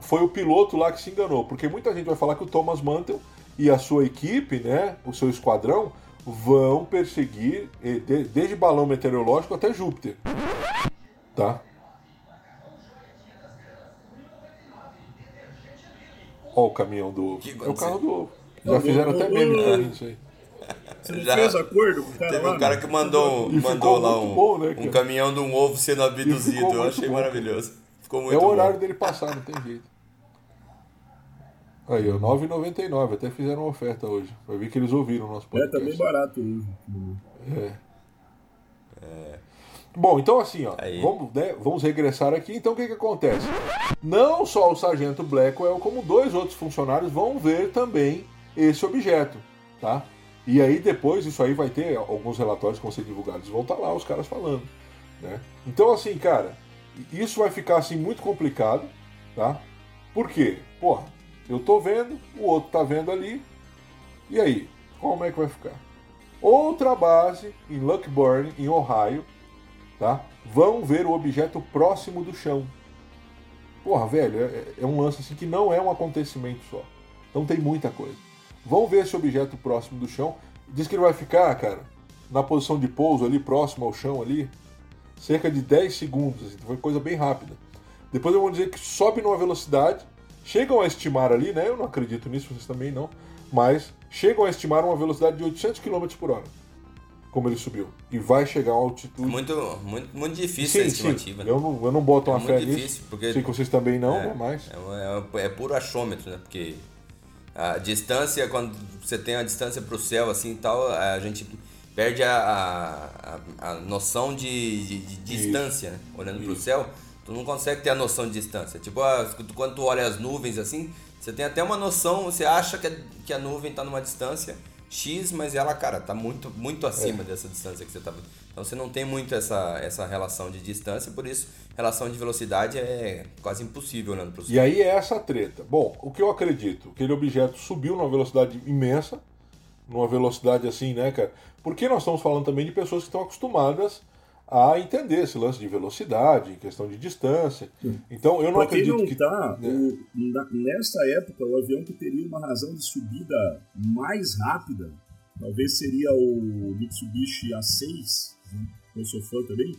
foi o piloto lá que se enganou, porque muita gente vai falar que o Thomas Mantle e a sua equipe, né, o seu esquadrão, vão perseguir de- desde balão meteorológico até Júpiter. Tá? Ó o caminhão do ovo. É o carro do ovo. Já fizeram até meme pra mim isso aí. Você não Já- fez acordo com o cara Teve lá? um cara que mandou, E mandou lá um, bom, né, um caminhão de um ovo sendo abduzido. Eu achei bom, maravilhoso. Ficou muito É o bom. horário dele passar, não tem jeito. Aí, ó, 9,99. Até fizeram uma oferta hoje. Vai ver que eles ouviram o nosso É, tá podcast. bem barato hoje. Bom, então assim, ó, Aí. vamos, né, vamos regressar aqui. Então o que, que acontece? Não só o sargento Blackwell, como dois outros funcionários vão ver também esse objeto, tá? E aí depois isso aí vai ter alguns relatórios que vão ser divulgados, vão estar lá os caras falando, né? Então assim, cara, isso vai ficar assim muito complicado, tá? Por quê? Porra, eu tô vendo, o outro tá vendo ali, e aí, como é que vai ficar? Outra base em Lockburn, em Ohio, tá? Vão ver o objeto próximo do chão. Porra, velho, é, é um lance assim que não é um acontecimento só. Então tem muita coisa. Vão ver esse objeto próximo do chão. Diz que ele vai ficar, cara, na posição de pouso ali, próximo ao chão ali, cerca de 10 segundos. Assim, foi coisa bem rápida. Depois eu vou dizer que sobe numa velocidade. Chegam a estimar ali, né? Eu não acredito nisso, vocês também não. Mas chegam a estimar uma velocidade de 800 km por hora. Como ele subiu. E vai chegar a uma altitude. Muito, muito, muito difícil a sim, estimativa. sim. né? Eu não, eu não boto uma É fé muito nisso. difícil, porque- Sei que vocês também não, É, né? Mas. É, é, é puro achômetro, né? Porque a distância, quando você tem a distância para o céu assim e tal, a gente perde a, a, a noção de, de- de distância, né? Olhando para o céu, tu não consegue ter a noção de distância. Tipo, ah, quando tu olha as nuvens assim, você tem até uma noção, você acha que a, que a nuvem está numa distância X, mas ela, cara, tá muito, muito acima dessa distância que você tá. Então você não tem muito essa, essa relação de distância, por isso relação de velocidade é quase impossível olhando para o E aí é essa treta. Bom, o que eu acredito? Aquele objeto subiu numa velocidade imensa, numa velocidade assim, né, cara? Porque nós estamos falando também de pessoas que estão acostumadas a entender esse lance de velocidade, questão de distância. Então eu não Pra acredito não que. tá, É. o- nessa época, o avião que teria uma razão de subida mais rápida, talvez seria o Mitsubishi A6, né, que eu sou fã também,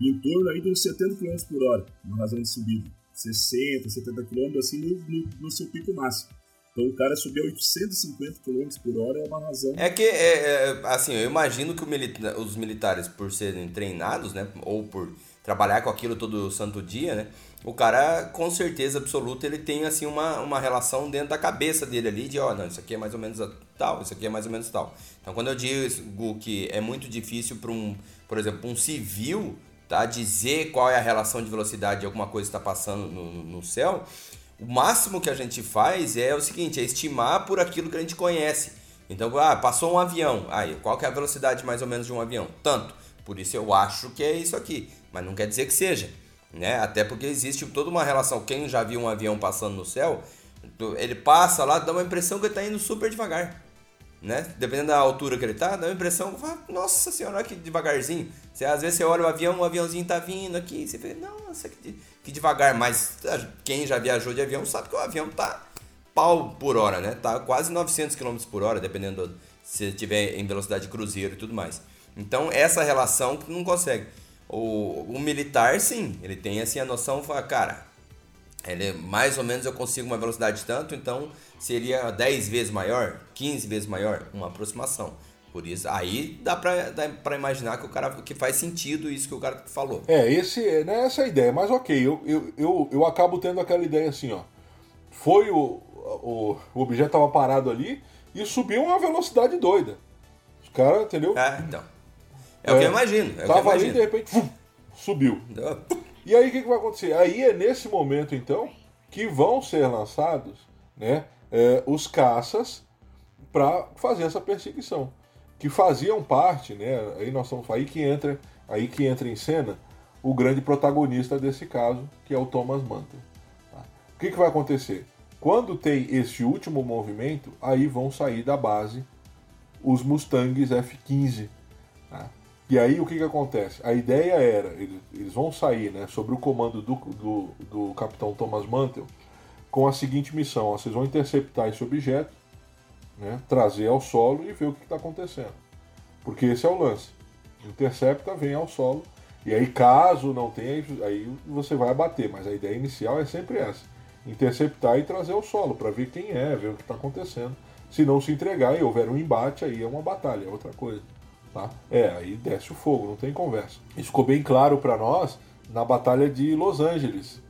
em torno aí de uns 70 km por hora, uma razão de subida. 60, 70 km, assim, no, no- no seu pico máximo. Então o cara subir a 850 km por hora é uma razão. É que, é, é, assim, eu imagino que milita- os militares, por serem treinados, né, ou por trabalhar com aquilo todo santo dia, né, o cara, com certeza absoluta, ele tem, assim, uma, uma relação dentro da cabeça dele ali de, ó, não, isso aqui é mais ou menos tal, isso aqui é mais ou menos tal. Então, quando eu digo que é muito difícil para um, por exemplo, um civil, tá, dizer qual é a relação de velocidade de alguma coisa que está passando no- no céu, o máximo que a gente faz é o seguinte, é estimar por aquilo que a gente conhece. Então, ah, passou um avião. Aí, qual que é a velocidade mais ou menos de um avião? Tanto. Por isso eu acho que é isso aqui. Mas não quer dizer que seja. Né? Até porque existe toda uma relação. Quem já viu um avião passando no céu, ele passa lá, dá uma impressão que ele está indo super devagar. Né? Dependendo da altura que ele tá, dá uma impressão, nossa senhora, olha que devagarzinho. Você, às vezes você olha o avião, o aviãozinho tá vindo aqui, você vê, nossa, que, que devagar. Mas ah, quem já viajou de avião sabe que o avião tá pau por hora, né? Tá quase 900 km por hora, dependendo do, se tiver em velocidade de cruzeiro e tudo mais. Então, essa relação que não consegue. O, o militar, sim, ele tem assim a noção, fala, cara, ele, mais ou menos eu consigo uma velocidade tanto, então seria 10 vezes maior, 15 vezes maior, uma aproximação. Por isso, aí dá pra, dá pra imaginar que o cara que faz sentido isso que o cara falou. É, esse, é, não é essa a ideia, mas ok, eu, eu, eu, eu acabo tendo aquela ideia assim, ó. Foi o, o, o objeto tava parado ali e subiu uma velocidade doida. Os caras, entendeu? É, então. É, o que eu imagino. É eu tava ali e de repente fum, subiu. E aí o que, que vai acontecer? Aí é nesse momento então que vão ser lançados né, é, os caças para fazer essa perseguição. Que faziam parte, né? Aí nós estamos aí que entra, aí que entra em cena o grande protagonista desse caso, que é o Thomas Mantle. tá? O que, que vai acontecer? Quando tem esse último movimento, aí vão sair da base os Mustangs F-15. tá? E aí o que, que acontece? A ideia era, eles, eles vão sair né, sobre o comando do, do, do capitão Thomas Mantle com a seguinte missão: ó, vocês vão interceptar esse objeto, né, trazer ao solo e ver o que está acontecendo. Porque esse é o lance. Intercepta, vem ao solo, e aí caso não tenha, aí você vai abater. Mas a ideia inicial é sempre essa: interceptar e trazer ao solo, para ver quem é, ver o que está acontecendo. Se não se entregar e houver um embate, aí é uma batalha, é outra coisa. Tá? É, aí desce o fogo, não tem conversa. Isso ficou bem claro para nós na batalha de Los Angeles.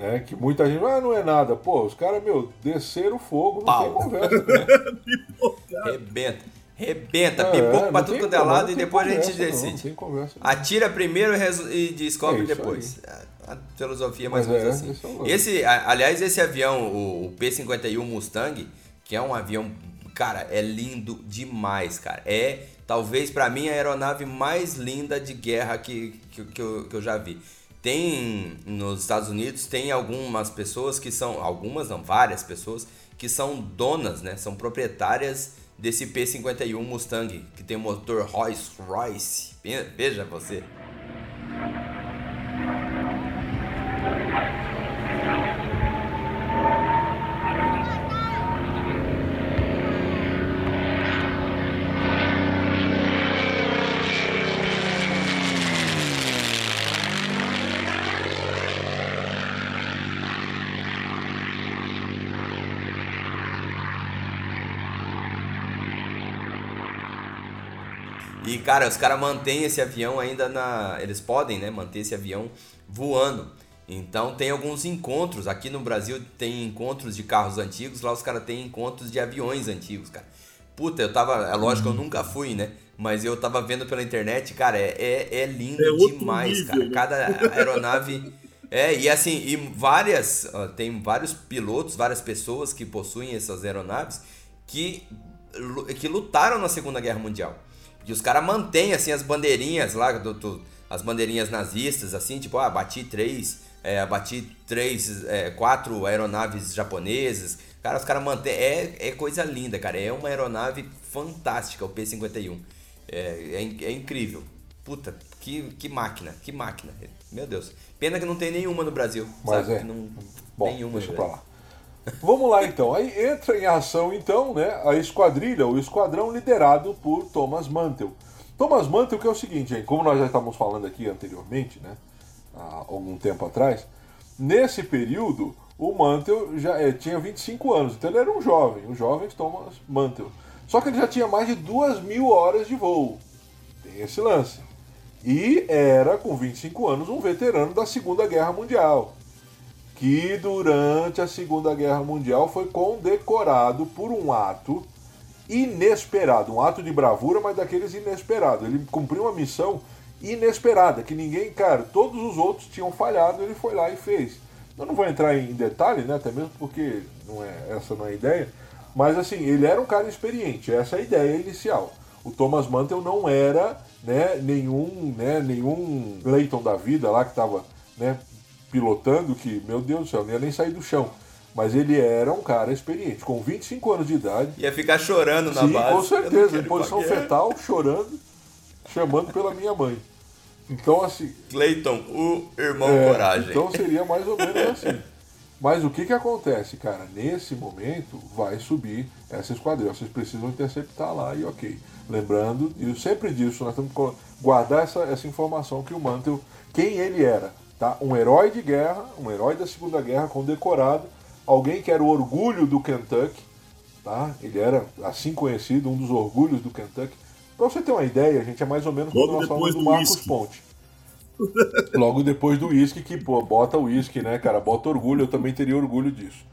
Né, que muita gente, ah, não é nada. Pô, os caras, meu, desceram o fogo, não Pau. tem conversa. <laughs> cara. Rebenta. Rebenta, É, pipoca não pra tudo quanto é como, lado não e depois a gente conversa, não, decide. Não, tem conversa. Atira primeiro e e descobre É depois. A, a filosofia é mais ou menos é, assim. esse é aliás, esse avião, o, o P-51 Mustang, que é um avião, cara, é lindo demais, cara. É, talvez pra mim, a aeronave mais linda de guerra que, que, que eu, que eu já vi. Tem, nos Estados Unidos, tem algumas pessoas que são, algumas não, várias pessoas, que são donas, né? São proprietárias desse P-51 Mustang, que tem motor Rolls Royce. Ve- Veja você. Cara, os caras mantêm esse avião ainda na. Eles podem, né? Manter esse avião voando. Então tem alguns encontros. Aqui no Brasil tem encontros de carros antigos, lá os caras têm encontros de aviões antigos, cara. Puta, eu tava. É lógico que eu nunca fui, né? Mas eu tava vendo pela internet, cara, é, é, é lindo É demais, nível, cara. né? Cada aeronave. <laughs> É, e assim, e várias. ó, tem vários pilotos, várias pessoas que possuem essas aeronaves que, que lutaram na Segunda Guerra Mundial. E os caras mantêm, assim, as bandeirinhas lá, do, do- as bandeirinhas nazistas, assim, tipo, ah, bati três, é, bati três, é, quatro aeronaves japonesas. Cara, os caras mantêm, é, é coisa linda, cara, é uma aeronave fantástica, o P-51. É, é, é incrível. Puta, que, que máquina, que máquina. Meu Deus. Pena que não tem nenhuma no Brasil. Mas sabe? é. Não, Bom, nenhuma deixa pra lá. Vamos lá então. Aí entra em ação então, né, a esquadrilha, o esquadrão liderado por Thomas Mantel. Thomas Mantel que é o seguinte, gente, como nós já estávamos falando aqui anteriormente, né, há algum tempo atrás, nesse período o Mantel já eh, tinha 25 anos, então ele era um jovem, um jovem Thomas Mantel. Só que ele já tinha mais de duas mil horas de voo. Tem esse lance. E era, com 25 anos, um veterano da Segunda Guerra Mundial que durante a Segunda Guerra Mundial foi condecorado por um ato inesperado, um ato de bravura, mas daqueles inesperados. Ele cumpriu uma missão inesperada, que ninguém, cara, todos os outros tinham falhado, ele foi lá e fez. Eu não vou entrar em detalhe, né, até mesmo porque não é, essa não é a ideia, mas assim, ele era um cara experiente, essa é a ideia inicial. O Thomas Mantel não era né, nenhum, né, nenhum Clayton da vida lá que estava né, pilotando, que, meu Deus do céu, não ia nem sair do chão. Mas ele era um cara experiente, com 25 anos de idade. Ia ficar chorando na Sim, base. com certeza, em posição fetal, chorando, chamando pela minha mãe. Então, assim, Clayton, o irmão é, coragem. Então seria mais ou menos assim. Mas o que que acontece, cara? Nesse momento vai subir essa esquadrilha. Vocês precisam interceptar lá e ok. Lembrando, e sempre disso, nós temos que guardar essa, essa informação que o Mantel, quem ele era, tá? Um herói de guerra, um herói da Segunda Guerra condecorado, alguém que era o orgulho do Kentucky, tá? Ele era assim conhecido, um dos orgulhos do Kentucky. Pra você ter uma ideia, gente, é mais ou menos Logo como nós falamos do do Marcos whisky. Ponte. Logo depois do uísque, que, pô, bota uísque, né, cara? Bota orgulho, eu também teria orgulho disso.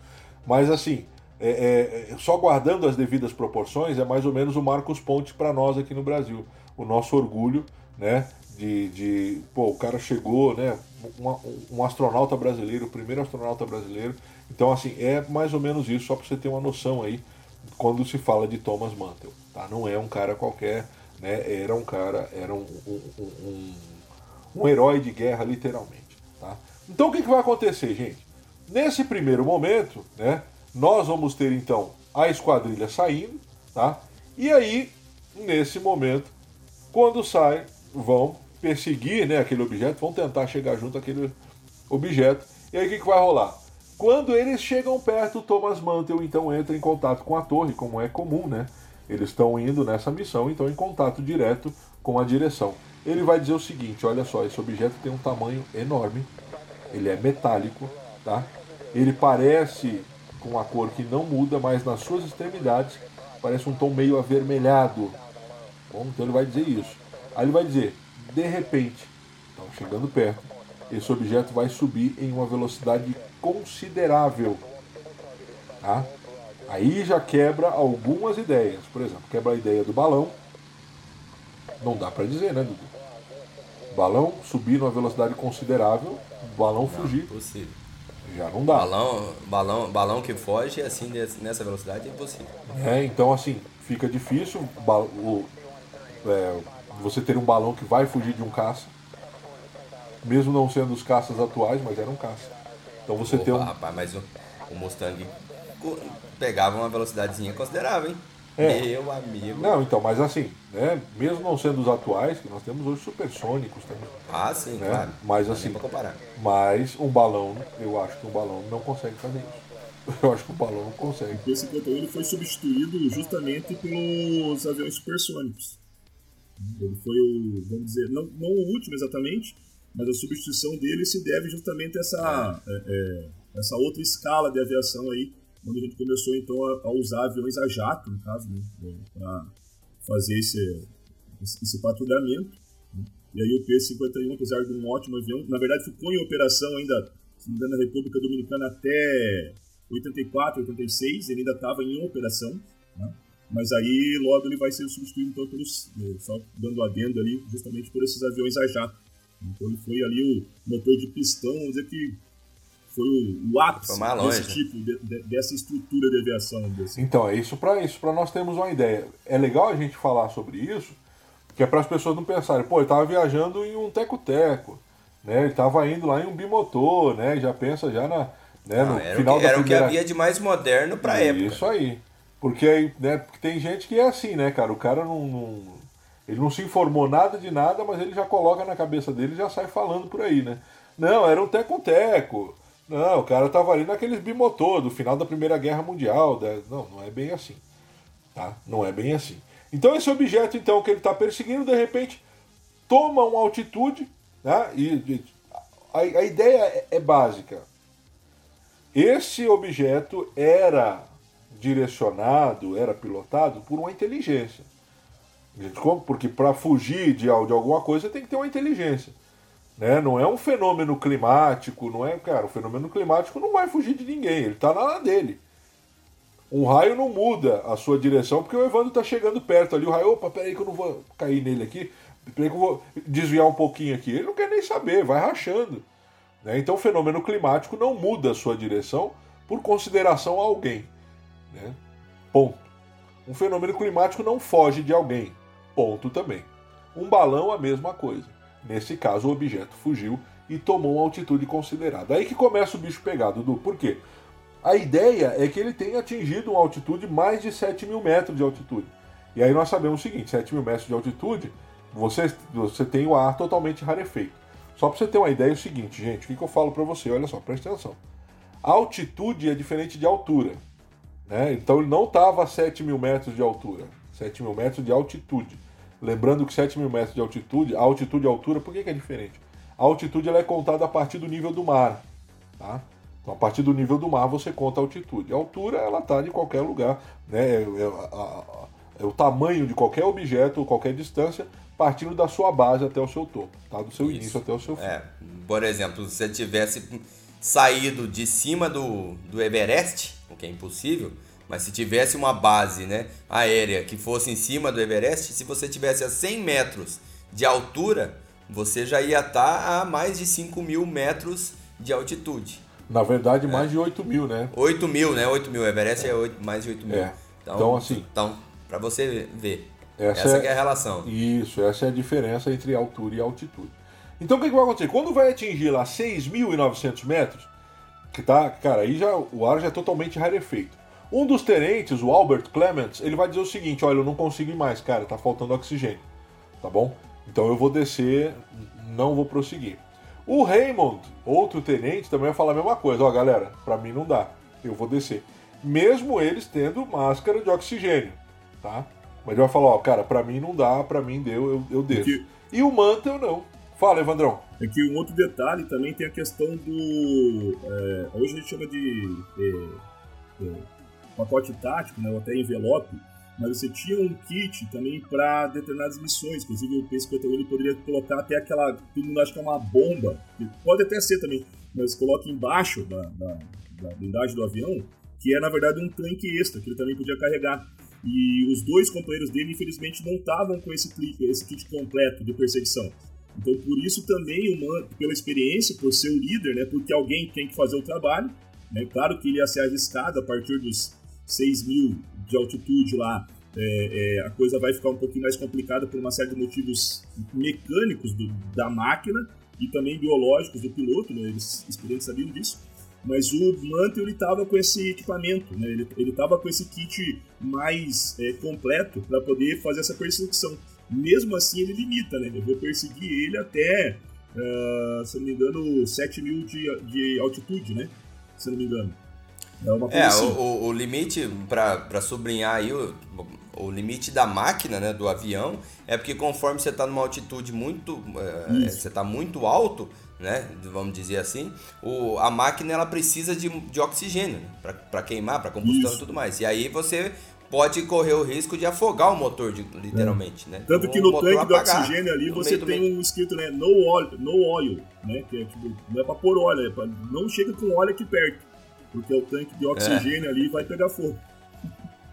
Mas assim, é, é, é, só guardando as devidas proporções, é mais ou menos o Marcos Ponte para nós aqui no Brasil. O nosso orgulho, né? De, de pô, o cara chegou, né? Um, um astronauta brasileiro, o primeiro astronauta brasileiro. Então, assim, é mais ou menos isso, só para você ter uma noção aí, quando se fala de Thomas Mantel, tá? Não é um cara qualquer, né? Era um cara, era um, um, um- um, herói de guerra, literalmente, tá? Então, o que, que vai acontecer, gente? Nesse primeiro momento, né? Nós vamos ter, então, a esquadrilha saindo, tá? E aí, nesse momento, quando sai, vão perseguir né, aquele objeto, vão tentar chegar junto àquele objeto. E aí o que, que vai rolar? Quando eles chegam perto, Thomas Mantel então entra em contato com a torre, como é comum, né? Eles estão indo nessa missão, então em contato direto com a direção. Ele vai dizer o seguinte: olha só, esse objeto tem um tamanho enorme, ele é metálico, tá? Ele parece com uma cor que não muda, mas nas suas extremidades parece um tom meio avermelhado. Bom, então ele vai dizer isso. Aí ele vai dizer, de repente, então chegando perto, esse objeto vai subir em uma velocidade considerável. Tá? Aí já quebra algumas ideias. Por exemplo, quebra a ideia do balão. Não dá pra dizer, né, Dudu? Balão subir numa velocidade considerável, balão fugir, Impossível. já não dá. Balão, balão, balão que foge assim desse- nessa velocidade é impossível. É, então assim, fica difícil o- é, você ter um balão que vai fugir de um caça. Mesmo não sendo os caças atuais, mas era um caça. Então você tem Opa, um. rapaz, mas o, o Mustang pegava uma velocidadezinha considerável, hein? É. Meu amigo. Não, então, mas assim, né? Mesmo não sendo os atuais, que nós temos hoje supersônicos também. Ah, sim, Né? claro. Mas Não assim- nem pra comparar. Mas um balão, eu acho que um balão não consegue fazer isso. <laughs> Eu acho que um balão não consegue. O P-51 ele foi substituído justamente pelos aviões supersônicos. Ele foi o, vamos dizer, não, não o último exatamente, mas a substituição dele se deve justamente a essa, é, é, essa outra escala de aviação aí, onde a gente começou então a, a usar aviões a jato, no caso, né, para fazer esse, esse, esse patrulhamento. né. E aí o P-51, apesar de um ótimo avião, na verdade ficou em operação ainda, se não na República Dominicana até 84, 86, ele ainda estava em operação, né? Mas aí logo ele vai ser substituído então pelos, eh, só dando adendo ali, justamente por esses aviões a jato. Então ele foi ali o motor de pistão, vamos dizer que foi o, o ápice longe, desse tipo, de- de- dessa estrutura de aviação. Desse. Então, é isso para isso, para nós termos uma ideia. É legal a gente falar sobre isso, que é para as pessoas não pensarem, pô, ele tava viajando em um teco-teco, né? Ele tava indo lá em um bimotor, né? Já pensa já na, né, Não, no era final o que, da era o que primeira... havia de mais moderno pra época. Isso aí. Porque né, porque tem gente que é assim, né, cara? O cara não, não- Ele não se informou nada de nada, mas ele já coloca na cabeça dele e já sai falando por aí, né? Não, era um teco-teco. Não, o cara tava ali naqueles bimotor do final da Primeira Guerra Mundial. Não, não é bem assim. Tá? Não é bem assim. Então esse objeto então que ele está perseguindo, de repente, toma uma altitude, né? e, e a, a ideia é, é básica. Esse objeto era direcionado, era pilotado por uma inteligência. Porque para fugir de, de alguma coisa tem que ter uma inteligência. Né? Não é um fenômeno climático, não é, cara, o fenômeno climático não vai fugir de ninguém, ele está na dele. Um raio não muda a sua direção porque o Evandro está chegando perto ali, o raio, opa, peraí que eu não vou cair nele aqui, peraí que eu vou desviar um pouquinho aqui. Ele não quer nem saber, vai rachando. Né? Então o fenômeno climático não muda a sua direção por consideração a alguém. Né? Ponto. Um fenômeno climático não foge de alguém. Ponto também. Um balão, a mesma coisa. Nesse caso, o objeto fugiu e tomou uma altitude considerada. Aí que começa o bicho pegado, Dudu. Por quê? A ideia é que ele tenha atingido uma altitude mais de 7 mil metros de altitude. E aí nós sabemos o seguinte: 7 mil metros de altitude, você, você tem o ar totalmente rarefeito. Só para você ter uma ideia, é o seguinte, gente: o que, que eu falo para você? Olha só, presta atenção. Altitude é diferente de altura. Né? Então ele não estava a 7 mil metros de altura, 7 mil metros de altitude. Lembrando que 7 mil metros de altitude, a altitude e a altura, por que, que é diferente? A altitude ela é contada a partir do nível do mar. Tá? Então, a partir do nível do mar, você conta a altitude. A altura, ela está de qualquer lugar. Né? É, é, a, é, o tamanho de qualquer objeto ou qualquer distância partindo da sua base até o seu topo, tá? do seu Isso. início até o seu fim. É. Por exemplo, se você tivesse saído de cima do, do Everest, o que é impossível, mas se tivesse uma base né, aérea que fosse em cima do Everest, se você tivesse a 100 metros de altura, você já ia estar tá a mais de 5 mil metros de altitude. Na verdade, é. mais de 8 mil, né? 8 mil, né? 8 mil. Everest é, é 8, mais de 8 mil. É. Então, então, assim. Então, para você ver. Essa, essa é, é, a relação. Isso, essa é a diferença entre altura e altitude. Então, o que, que vai acontecer? Quando vai atingir lá 6.900 metros, que tá, cara, aí já o ar já é totalmente rarefeito. Um dos tenentes, o Albert Clements, ele vai dizer o seguinte: olha, eu não consigo ir mais, cara, tá faltando oxigênio. Tá bom? Então eu vou descer, não vou prosseguir. O Raymond, outro tenente, também vai falar a mesma coisa. Ó, galera, para mim não dá. Eu vou descer. Mesmo eles tendo máscara de oxigênio, tá? Mas ele vai falar, ó, cara, para mim não dá, para mim deu, eu, eu desço. E o Mantle não. Fala, Evandrão. É que um outro detalhe também tem a questão do. É, hoje a gente chama de é, é, pacote tático, né, ou até envelope mas você tinha um kit também para determinadas missões. Inclusive, o P-51 ele poderia colocar até aquela. Todo mundo acha que é uma bomba, pode até ser também, mas coloca embaixo da, da, da blindagem do avião, que é na verdade um tanque extra, que ele também podia carregar. E os dois companheiros dele, infelizmente, não estavam com esse, esse kit completo de perseguição. Então, por isso também, uma, pela experiência, por ser o líder, né, porque alguém tem que fazer o trabalho, né, claro que ele ia ser arriscado a partir dos 6 mil de altitude lá, é, é, a coisa vai ficar um pouquinho mais complicada por uma série de motivos mecânicos do, da máquina e também biológicos do piloto, né? eles experientes sabiam disso. Mas o Mantle ele estava com esse equipamento, né? ele estava com esse kit mais é, completo para poder fazer essa perseguição. Mesmo assim, ele limita, né? Eu vou perseguir ele até, uh, se não me engano, 7 mil de, de altitude, né? Se não me engano. É, uma é assim. o, o, limite, para sublinhar aí, o, o limite da máquina, né, do avião, é porque conforme você está numa altitude muito, é, você está muito alto, né, vamos dizer assim, o, a máquina ela precisa de, de oxigênio né, para queimar, para combustão Isso. e tudo mais. E aí você pode correr o risco de afogar o motor, de, literalmente, é. né? Tanto que no tanque do oxigênio ali você tem um escrito, né, no oil, no oil, né, que é tipo, não é para pôr óleo, é pra, não chega com óleo aqui perto porque o tanque de oxigênio é. ali vai pegar fogo.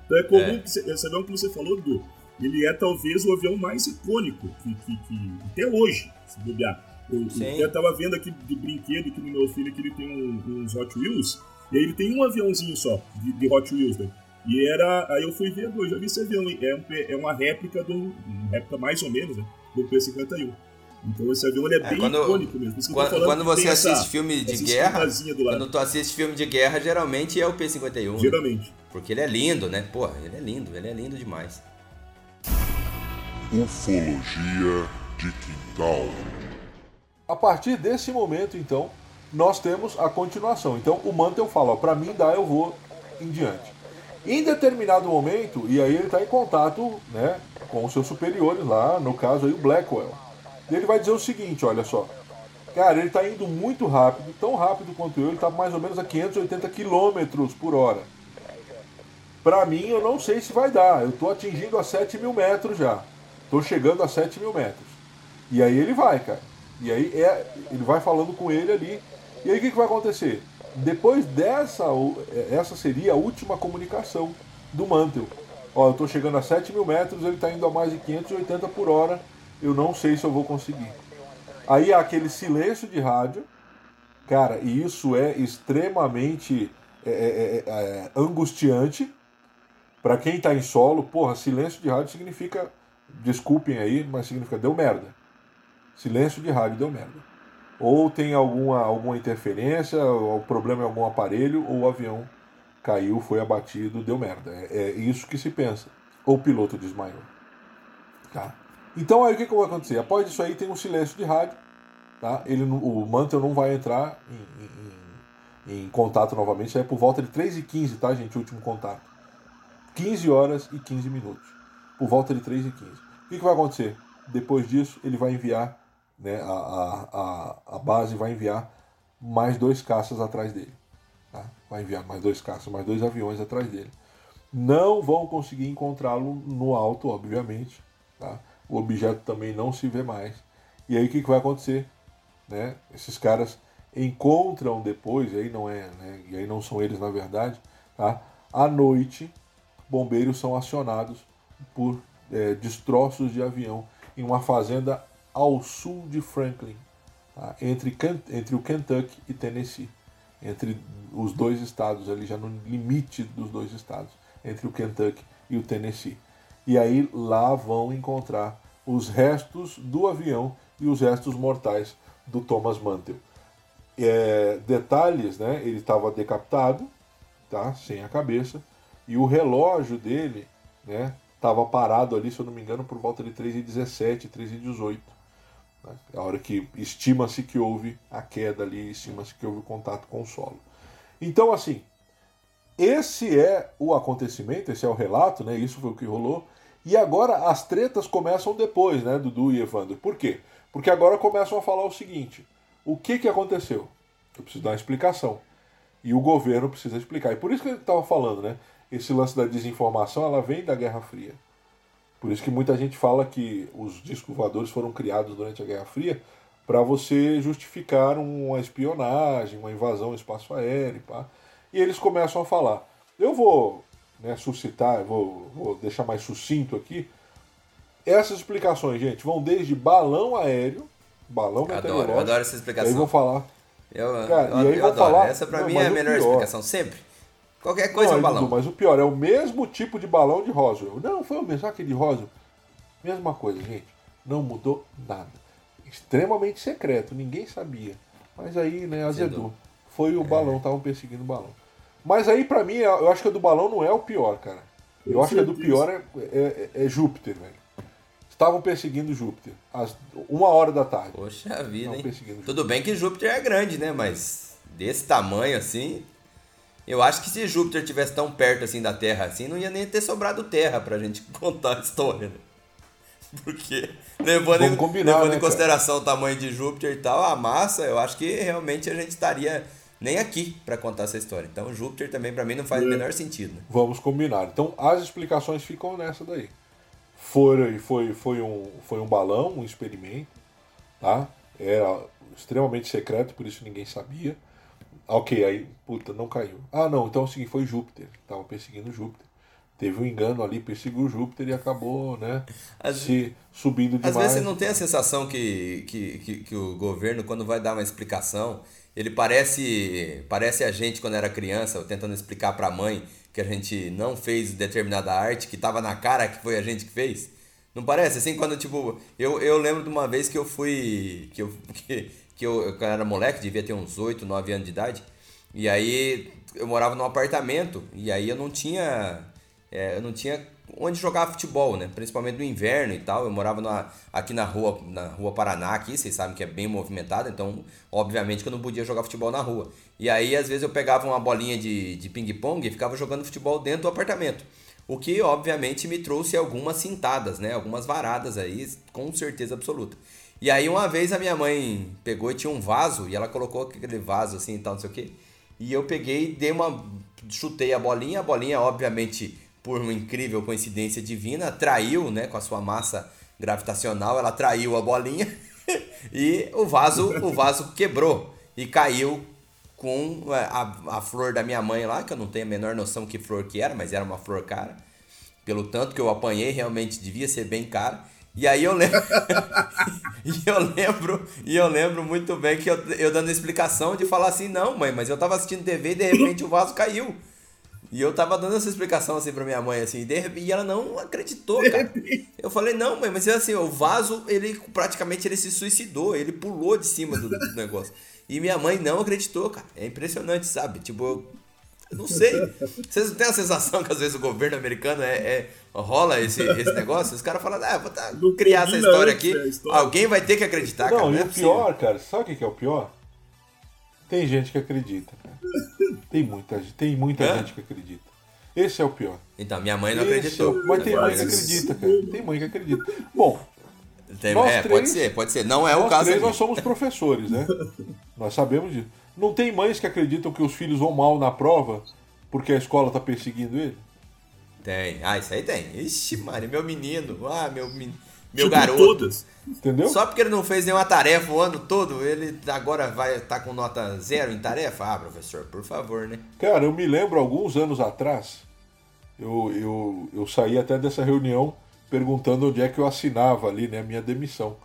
Então é comum é. que você, esse avião que você falou, do ele é talvez o avião mais icônico que, que, que até hoje, se bobear. Eu, eu tava vendo aqui de brinquedo que no meu filho que ele tem um, uns Hot Wheels, e aí ele tem um aviãozinho só de, de Hot Wheels, né? E era. Aí eu fui ver, eu já vi esse avião, é, um, é uma réplica do. Uma réplica mais ou menos, né? Do P-51. Então esse avião ele é, é bem quando, icônico mesmo. Quando, quando você assiste essa, filme de guerra, quando tu assiste filme de guerra, geralmente é o P-51. Né? Geralmente. Porque ele é lindo, né? Pô, ele é lindo, ele é lindo demais. Ufologia de Quintal. A partir desse momento, então, nós temos a continuação. Então, o Mantel fala: ó, pra mim dá, eu vou em diante. Em determinado momento, e aí ele está em contato né, com os seus superiores lá, no caso aí o Blackwell. Ele vai dizer o seguinte: olha só, cara, ele está indo muito rápido, tão rápido quanto eu, ele está mais ou menos a 580 km por hora. Para mim, eu não sei se vai dar. Eu estou atingindo a 7 mil metros já. Estou chegando a 7 mil metros. E aí ele vai, cara. E aí é, ele vai falando com ele ali. E aí o que, que vai acontecer? Depois dessa, essa seria a última comunicação do Mantel. Ó, eu estou chegando a 7 mil metros, ele está indo a mais de 580 por hora. Eu não sei se eu vou conseguir. Aí há aquele silêncio de rádio. Cara, e isso é extremamente é, é, é, é angustiante para quem está em solo. Porra, silêncio de rádio significa, desculpem aí, mas significa deu merda. Silêncio de rádio deu merda ou tem alguma, alguma interferência, ou problema em algum aparelho, ou o avião caiu, foi abatido, deu merda. É, é isso que se pensa. Ou o piloto desmaiou. Tá? Então aí o que, que vai acontecer? Após isso aí tem um silêncio de rádio. Tá? Ele, o Mantel não vai entrar em, em, em contato novamente. É por volta de 3h15, tá, gente? O último contato. 15 horas e 15 minutos. Por volta de 3 h 15. O que, que vai acontecer? Depois disso, ele vai enviar né, a, a, a base vai enviar mais dois caças atrás dele. Tá? Vai enviar mais dois caças, mais dois aviões atrás dele. Não vão conseguir encontrá-lo no alto, obviamente. Tá? O objeto também não se vê mais. E aí o que, que vai acontecer? Né? Esses caras encontram depois, e aí não é, né? e aí não são eles na verdade, tá? à noite, bombeiros são acionados por é, destroços de avião em uma fazenda ao sul de Franklin, tá? entre, entre o Kentucky e Tennessee, entre os dois estados, ali já no limite dos dois estados, entre o Kentucky e o Tennessee. E aí lá vão encontrar os restos do avião e os restos mortais do Thomas Mantel. É, detalhes, né? Ele estava decapitado, tá? Sem a cabeça, e o relógio dele, né? Estava parado ali, se eu não me engano, por volta de 3h17, 3h18. Né? A hora que estima-se que houve a queda ali, estima-se que houve contato com o solo. Então, assim, esse é o acontecimento, esse é o relato, né? Isso foi o que rolou. E agora as tretas começam depois, né, Dudu e Evandro. Por quê? Porque agora começam a falar o seguinte: o que, que aconteceu? Eu preciso dar uma explicação. E o governo precisa explicar. E por isso que ele estava falando, né? Esse lance da desinformação, ela vem da Guerra Fria. Por isso que muita gente fala que os discos voadores foram criados durante a Guerra Fria para você justificar uma espionagem, uma invasão ao espaço aéreo. Pá. E eles começam a falar. Eu vou né, suscitar, vou, vou deixar mais sucinto aqui. Essas explicações, gente, vão desde balão aéreo, balão meteorológico. Adoro, eu adoro essa explicação. Aí vou falar. Eu, Cara, eu, e aí eu adoro. Falar, essa não, mim é a melhor pior. explicação, sempre. Qualquer coisa não, é um balão. mas o pior, é o mesmo tipo de balão de Roswell. Não, foi o mesmo, aquele de Roswell. Mesma coisa, gente. Não mudou nada. Extremamente secreto, ninguém sabia. Mas aí, né, azedou. Foi o é. balão, estavam perseguindo o balão. Mas aí, para mim, eu acho que a do balão não é o pior, cara. Eu acho que a do pior é, é, é Júpiter, velho. Estavam perseguindo Júpiter. Às uma hora da tarde. Poxa vida, hein? Tudo bem que Júpiter é grande, né? Mas desse tamanho assim, eu acho que se Júpiter tivesse tão perto assim da Terra assim, não ia nem ter sobrado Terra pra gente <laughs> contar a história, né? Porque levando, em, combinar, levando né, em consideração cara? o tamanho de Júpiter e tal, a massa, eu acho que realmente a gente estaria nem aqui para contar essa história. Então Júpiter também para mim não faz é. o menor sentido. Né? Vamos combinar. Então as explicações ficam nessa daí. Foi, foi, foi, um, foi um balão, um experimento, tá? Era extremamente secreto, por isso ninguém sabia. Ok, aí, puta, não caiu. Ah, não, então o seguinte, foi Júpiter. Tava perseguindo Júpiter. Teve um engano ali, perseguiu Júpiter e acabou, né? Se subindo demais. Às vezes você não tem a sensação que, que, que, que, o governo, quando vai dar uma explicação, ele parece, parece a gente quando era criança, tentando explicar para a mãe que a gente não fez determinada arte, que tava na cara que foi a gente que fez. Não parece? Assim, quando, tipo, eu, eu lembro de uma vez que eu fui. que eu. <laughs> Que, que eu, eu era moleque, devia ter uns 8, 9 anos de idade. E aí eu morava num apartamento e aí eu não tinha é, eu não tinha onde jogava futebol, né? Principalmente no inverno e tal. Eu morava na, aqui na rua, na rua Paraná, aqui, vocês sabem que é bem movimentada, então, obviamente, que eu não podia jogar futebol na rua. E aí, às vezes, eu pegava uma bolinha de, de ping-pong e ficava jogando futebol dentro do apartamento. O que, obviamente, me trouxe algumas cintadas, né? Algumas varadas aí, com certeza absoluta. E aí, uma vez, a minha mãe pegou e tinha um vaso, e ela colocou aquele vaso assim e tal, não sei o quê. E eu peguei, dei uma. chutei a bolinha, a bolinha, obviamente, por uma incrível coincidência divina, atraiu, né, com a sua massa gravitacional, ela atraiu a bolinha <laughs> e o vaso, o vaso quebrou e caiu com é, a, a flor da minha mãe lá, que eu não tenho a menor noção que flor que era, mas era uma flor cara. Pelo tanto que eu apanhei, realmente devia ser bem cara. E aí eu lembro. <laughs> e eu lembro, e eu lembro muito bem que eu, eu dando explicação de falar assim, não, mãe, mas eu tava assistindo TV e de repente o vaso caiu. E eu tava dando essa explicação assim pra minha mãe, assim, e, ela não acreditou, cara. Eu falei, não, mãe, mas assim, o vaso, ele praticamente ele se suicidou, ele pulou de cima do, do negócio. E minha mãe não acreditou, cara. É impressionante, sabe? Tipo, eu não sei. Vocês não têm a sensação que às vezes o governo americano é, é rola esse, esse negócio? Os caras falam, ah, vou tá, criar essa história aqui. História. Alguém vai ter que acreditar, não, cara. Não, e é o pior, cara, sabe o que é o pior? Tem gente que acredita, cara. Tem muita, tem muita gente que acredita. Esse é o pior. Então, minha mãe não Esse acreditou. É, mas tem mãe que acredita, cara. Tem mãe que acredita. Bom, tem, nós é, três, pode ser, pode ser. Não é o caso. Três, nós somos professores, né? nós sabemos disso. Não tem mães que acreditam que os filhos vão mal na prova porque a escola tá perseguindo ele? Tem. Ah, isso aí tem. Ixi, mano, meu menino. Ah, meu menino. Meu tipo garoto. Todas. Entendeu? Só porque ele não fez nenhuma tarefa o ano todo, ele agora vai estar tá com nota zero em tarefa? Ah, professor, por favor, né? Cara, eu me lembro alguns anos atrás, eu, eu, eu saí até dessa reunião perguntando onde é que eu assinava ali, né, a minha demissão.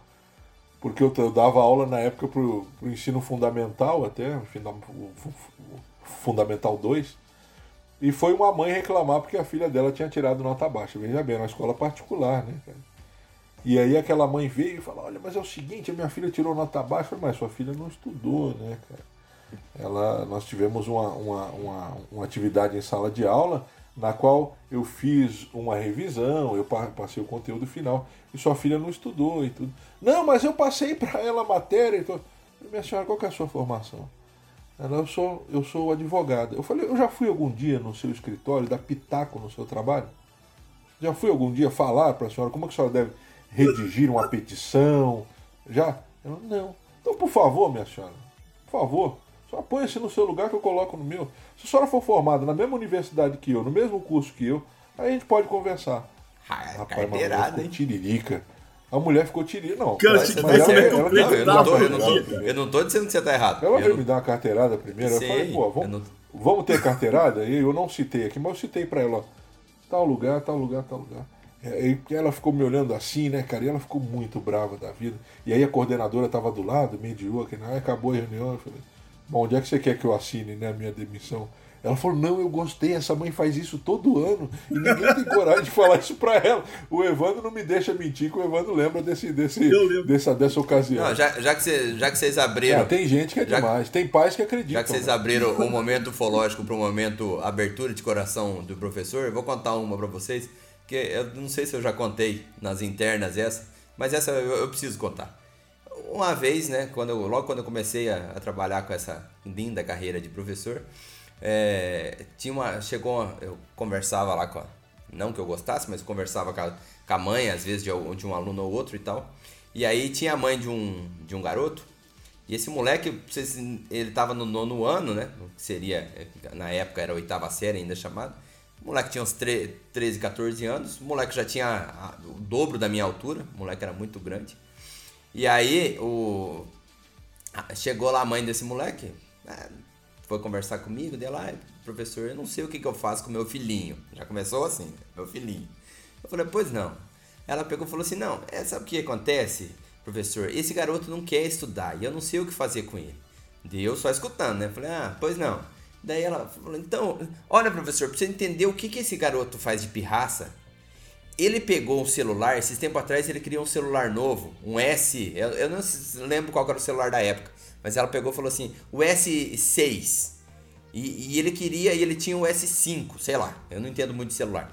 Porque eu, eu dava aula na época pro, pro ensino fundamental, até, fundamental 2, e foi uma mãe reclamar porque a filha dela tinha tirado nota baixa. Veja bem, na escola particular, né, cara? E aí aquela mãe veio e falou, olha, mas é o seguinte, a minha filha tirou nota baixa, mas sua filha não estudou, né, cara? Ela, nós tivemos uma, uma, uma, uma atividade em sala de aula na qual eu fiz uma revisão, eu passei o conteúdo final, e sua filha não estudou e tudo. Não, mas eu passei para ela a matéria e tudo. Minha senhora, qual é a sua formação? Ela, eu sou, eu sou advogada. Eu falei, eu já fui algum dia no seu escritório dar pitaco no seu trabalho? Já fui algum dia falar para a senhora como é que a senhora deve redigir uma petição? Já? Ela, não. Então, por favor, minha senhora, por favor, só põe-se no seu lugar que eu coloco no meu. Se a senhora for formada na mesma universidade que eu, no mesmo curso que eu, aí a gente pode conversar. Ah, Rapaz, carteirada, hein? Tiririca. A mulher ficou tiririca. Não, cara, ela, ela, não, eu, não tô, eu, não tô, eu não tô dizendo que você tá errado. Ela eu veio não... me dar uma carteirada primeiro. Sei, eu falei, pô, vamos, não... vamos ter carteirada? E eu não citei aqui, mas eu citei pra ela, ó, tal lugar, tal lugar, tal lugar. E ela ficou me olhando assim, né, cara? E ela ficou muito brava da vida. E aí a coordenadora estava do lado, mediou, que não, acabou a reunião. Eu falei, bom, onde é que você quer que eu assine né, a minha demissão? Ela falou, não, eu gostei, essa mãe faz isso todo ano. E ninguém tem coragem de falar isso pra ela. O Evandro não me deixa mentir, que o Evandro lembra desse, desse, dessa, dessa ocasião. Não, já, já, que você, já que vocês abriram. É, tem gente que é já, demais, tem pais que acreditam. Já que vocês né? abriram o momento ufológico para o momento abertura de coração do professor, eu vou contar uma para vocês, que eu não sei se eu já contei nas internas essa, mas essa eu, eu preciso contar. Uma vez, né, quando eu, logo quando eu comecei a, a trabalhar com essa linda carreira de professor, é, tinha uma, chegou, uma, eu conversava lá com a, não que eu gostasse, mas conversava com a, com a mãe, às vezes, de, de um aluno ou outro e tal. E aí tinha a mãe de um, de um garoto, e esse moleque, ele tava no nono ano, né? Que seria, na época era a oitava série ainda chamado. O moleque tinha uns 13, 14 anos. O moleque já tinha o dobro da minha altura. O moleque era muito grande. E aí, o... chegou lá a mãe desse moleque. É, foi conversar comigo, deu lá, professor, eu não sei o que, que eu faço com meu filhinho. Já começou assim, meu filhinho. Eu falei, pois não. Ela pegou e falou assim, não, é, sabe o que acontece, professor? Esse garoto não quer estudar e eu não sei o que fazer com ele. Deu eu só escutando, né? Falei, ah, pois não. Daí ela falou, então, olha professor, pra você entender o que, que esse garoto faz de pirraça, ele pegou um celular, esses tempos atrás ele criou um celular novo, um S, eu, eu não lembro qual era o celular da época, mas ela pegou e falou assim: o S6. E, e, ele queria, e ele tinha o S5, sei lá, eu não entendo muito de celular.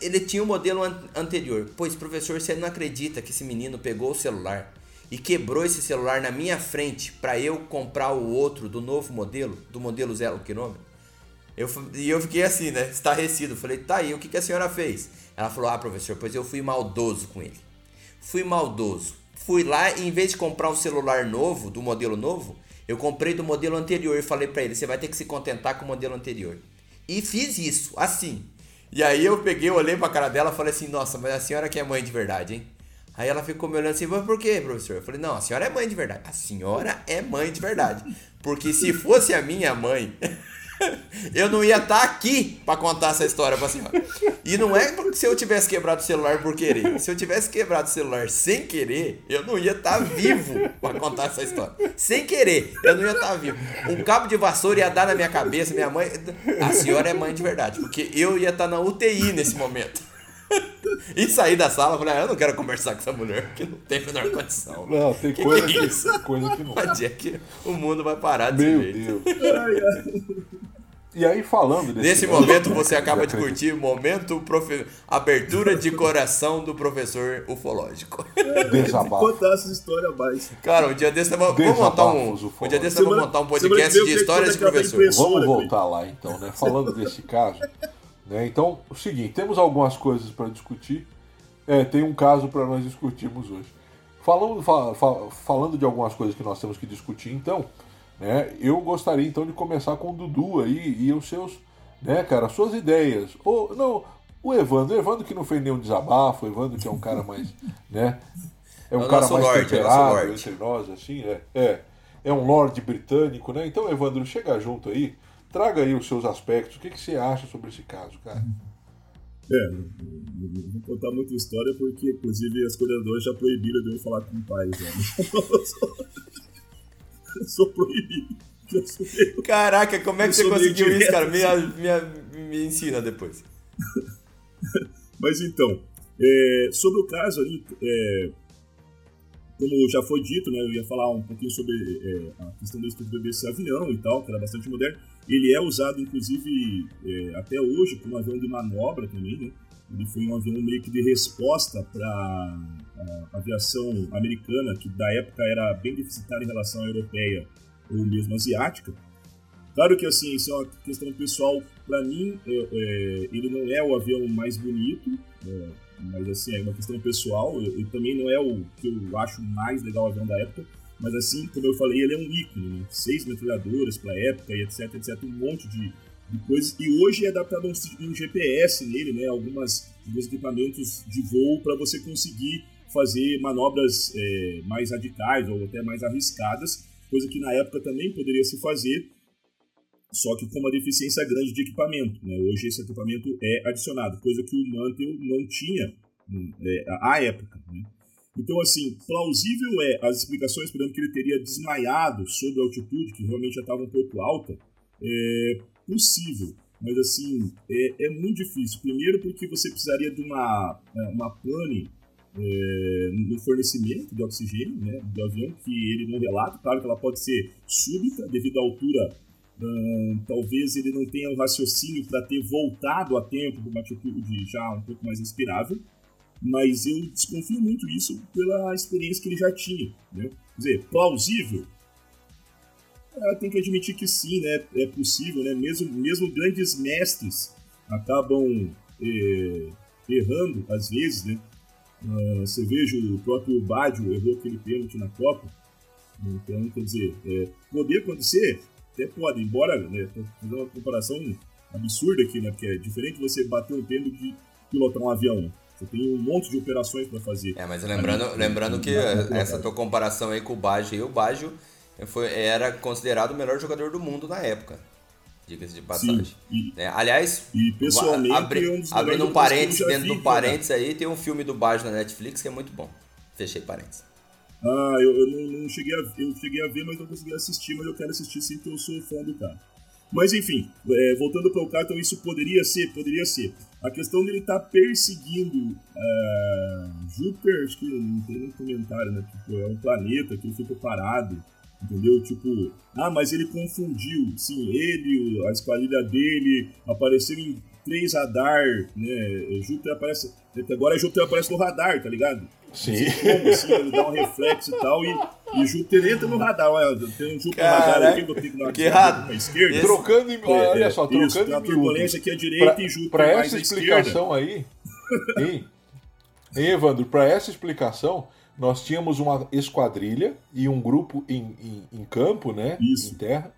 Ele tinha o modelo an- anterior. Pois, professor, você não acredita que esse menino pegou o celular e quebrou esse celular na minha frente para eu comprar o outro do novo modelo, do modelo zero quilômetro? Eu, e eu fiquei assim, né? Estarrecido. Falei, tá aí, o que, que a senhora fez? Ela falou, ah, professor, pois eu fui maldoso com ele. Fui maldoso. Fui lá e em vez de comprar um celular novo, do modelo novo, eu comprei do modelo anterior e falei pra ele, você vai ter que se contentar com o modelo anterior. E fiz isso, assim. E aí eu peguei, olhei pra cara dela e falei assim, nossa, mas a senhora que é mãe de verdade, hein? Aí ela ficou me olhando assim, mas por quê, professor? Eu falei, não, a senhora é mãe de verdade. A senhora é mãe de verdade. Porque se fosse a minha mãe, <laughs> <laughs> eu não ia estar aqui pra contar essa história pra senhora. E não é porque se eu tivesse quebrado o celular por querer. Se eu tivesse quebrado o celular sem querer, eu não ia estar vivo pra contar essa história. Sem querer, eu não ia estar vivo. Um cabo de vassoura ia dar na minha cabeça, minha mãe. A senhora é mãe de verdade, porque eu ia estar na UTI nesse momento. <laughs> E saí da sala e falei, ah, eu não quero conversar com essa mulher, que não tem a menor condição. Não, tem Que coisa que é coisa que não. Onde é que o mundo vai parar desse Meu jeito? Deus. E aí, falando desse. Nesse momento você <laughs> acaba de curtir o momento profe... abertura de coração do professor ufológico. <laughs> Desabafo. Contar essa história mais. Cara, um dia desse vamos montar um, um dia desse Semana- montar um podcast de histórias de professor. Vamos voltar lá então, né? Falando desse caso. Né? Então, o seguinte, temos algumas coisas para discutir. É, tem um caso para nós discutirmos hoje. Falando, fa- fa- falando de algumas coisas que nós temos que discutir, então, né? Eu gostaria então de começar com o Dudu aí e os seus, né, cara, suas ideias. Ou não, o Evandro, o Evandro que não fez nenhum desabafo, o Evandro que é um cara mais, <laughs> né? É um É o cara mais lorde, é temperado entre nós, assim, é. É, é um lorde britânico, né? Então, Evandro, chega junto aí, traga aí os seus aspectos. O que, que você acha sobre esse caso, cara? É, não não vou contar muita história porque, inclusive, as coordenadoras já proibiram de eu falar com o pai. Já. <laughs> Eu sou proibido. Eu sou meio- Caraca, como é que você conseguiu isso, cara? Me, me, me ensina depois. <laughs> Mas então, é, sobre o caso ali, é, como já foi dito, né, eu ia falar um pouquinho sobre é, a questão da estrutura desse avião e tal, que era bastante moderno. Ele é usado, inclusive, é, até hoje como avião de manobra também, né? Ele foi um avião meio que de resposta para a aviação americana, que da época era bem deficitária em relação à europeia ou mesmo asiática. Claro que assim, isso é uma questão pessoal. Para mim, é, é, ele não é o avião mais bonito, é, mas assim, é uma questão pessoal. E também não é o que eu acho mais legal o avião da época. Mas assim, como eu falei, ele é um ícone, né? Seis metralhadoras para época e etc, etc. Um monte de, de coisas. E hoje é adaptado um, GPS nele, né? Algumas, alguns equipamentos de voo para você conseguir fazer manobras é, mais radicais ou até mais arriscadas, coisa que na época também poderia se fazer, só que com uma deficiência grande de equipamento. Né? Hoje esse equipamento é adicionado, coisa que o Mantel não tinha hum, é, à época. Né? Então, assim, plausível é as explicações, por exemplo, que ele teria desmaiado sobre a altitude, que realmente já estava um pouco alta, é possível. Mas, assim, é, é muito difícil. Primeiro porque você precisaria de uma, é, uma pane é, no fornecimento de oxigênio né, do avião, que ele não relata. Claro que ela pode ser súbita, devido à altura. hum, talvez ele não tenha o raciocínio para ter voltado a tempo de uma atitude já um pouco mais inspirável. Mas eu desconfio muito disso pela experiência que ele já tinha. Né? Quer dizer, plausível? É, tem que admitir que sim, né? É possível, né? Mesmo, mesmo grandes mestres acabam é, errando às vezes, né? Uh, você veja o próprio Baggio errou aquele pênalti na Copa. Então, quer dizer, é, poder acontecer, até pode, embora, né, tô fazendo uma comparação absurda aqui, né, porque é diferente você bater um pênalti de pilotar um avião. né? Você tem um monte de operações para fazer. É, mas lembrando, lembrando que essa tua comparação aí com o Baggio, o Baggio foi, era considerado o melhor jogador do mundo na época. Diga-se de passagem. E, né? Aliás, e pessoalmente abri- é um abrindo um parênteses dentro vi do parênteses aí, tem um filme do Baggio na Netflix que é muito bom. Fechei parênteses. Ah, eu, eu não, não cheguei a, eu cheguei a ver, mas não consegui assistir, mas eu quero assistir sim, porque eu sou fã do cara. Mas enfim, é, voltando para o cara, então isso poderia ser, poderia ser. A questão dele estar perseguindo é, Júpiter, acho que não tem nem comentário, né? Tipo, é um planeta que ele fica parado, entendeu? Tipo, ah, mas ele confundiu. Sim, ele, a esquadrilha dele apareceu em três radar, né? Júpiter aparece. Agora Júpiter aparece no radar, tá ligado? Sim. Como assim, <laughs> ele dá um reflexo e tal, e, e Júpiter entra no radar. Olha, tem um Júpiter no radar Caraca, aqui, vou ter que dar que uma esquerda. Trocando em. É, olha é, só, isso, trocando tem em uma miúdos. turbulência aqui à direita Pra, e Júpiter pra essa explicação aí, <laughs> hein, hein, Evandro, para essa explicação, nós tínhamos uma esquadrilha e um grupo em, em, em campo, né? Isso. Em terra,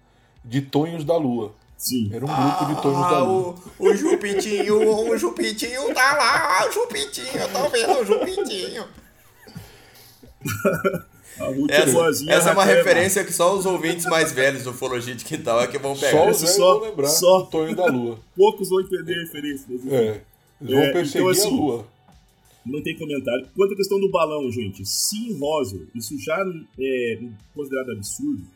de tonhos da lua. Sim. Era um grupo de tonhos da Ah, lua. o, o Jupitinho, o Jupitinho tá lá, o Jupitinho, eu tô vendo o Jupitinho. <laughs> Essa, essa é uma referência que só os ouvintes mais velhos do Ufologia de Quintal é que vão Só pegar. os velhos só- vão lembrar só- do tonho da lua. <laughs> Poucos vão entender a referência. mas. É. Eles vão É, perseguir então, assim, a lua. Não tem comentário. Quanto à questão do balão, gente, se em Roswell isso já é considerado absurdo,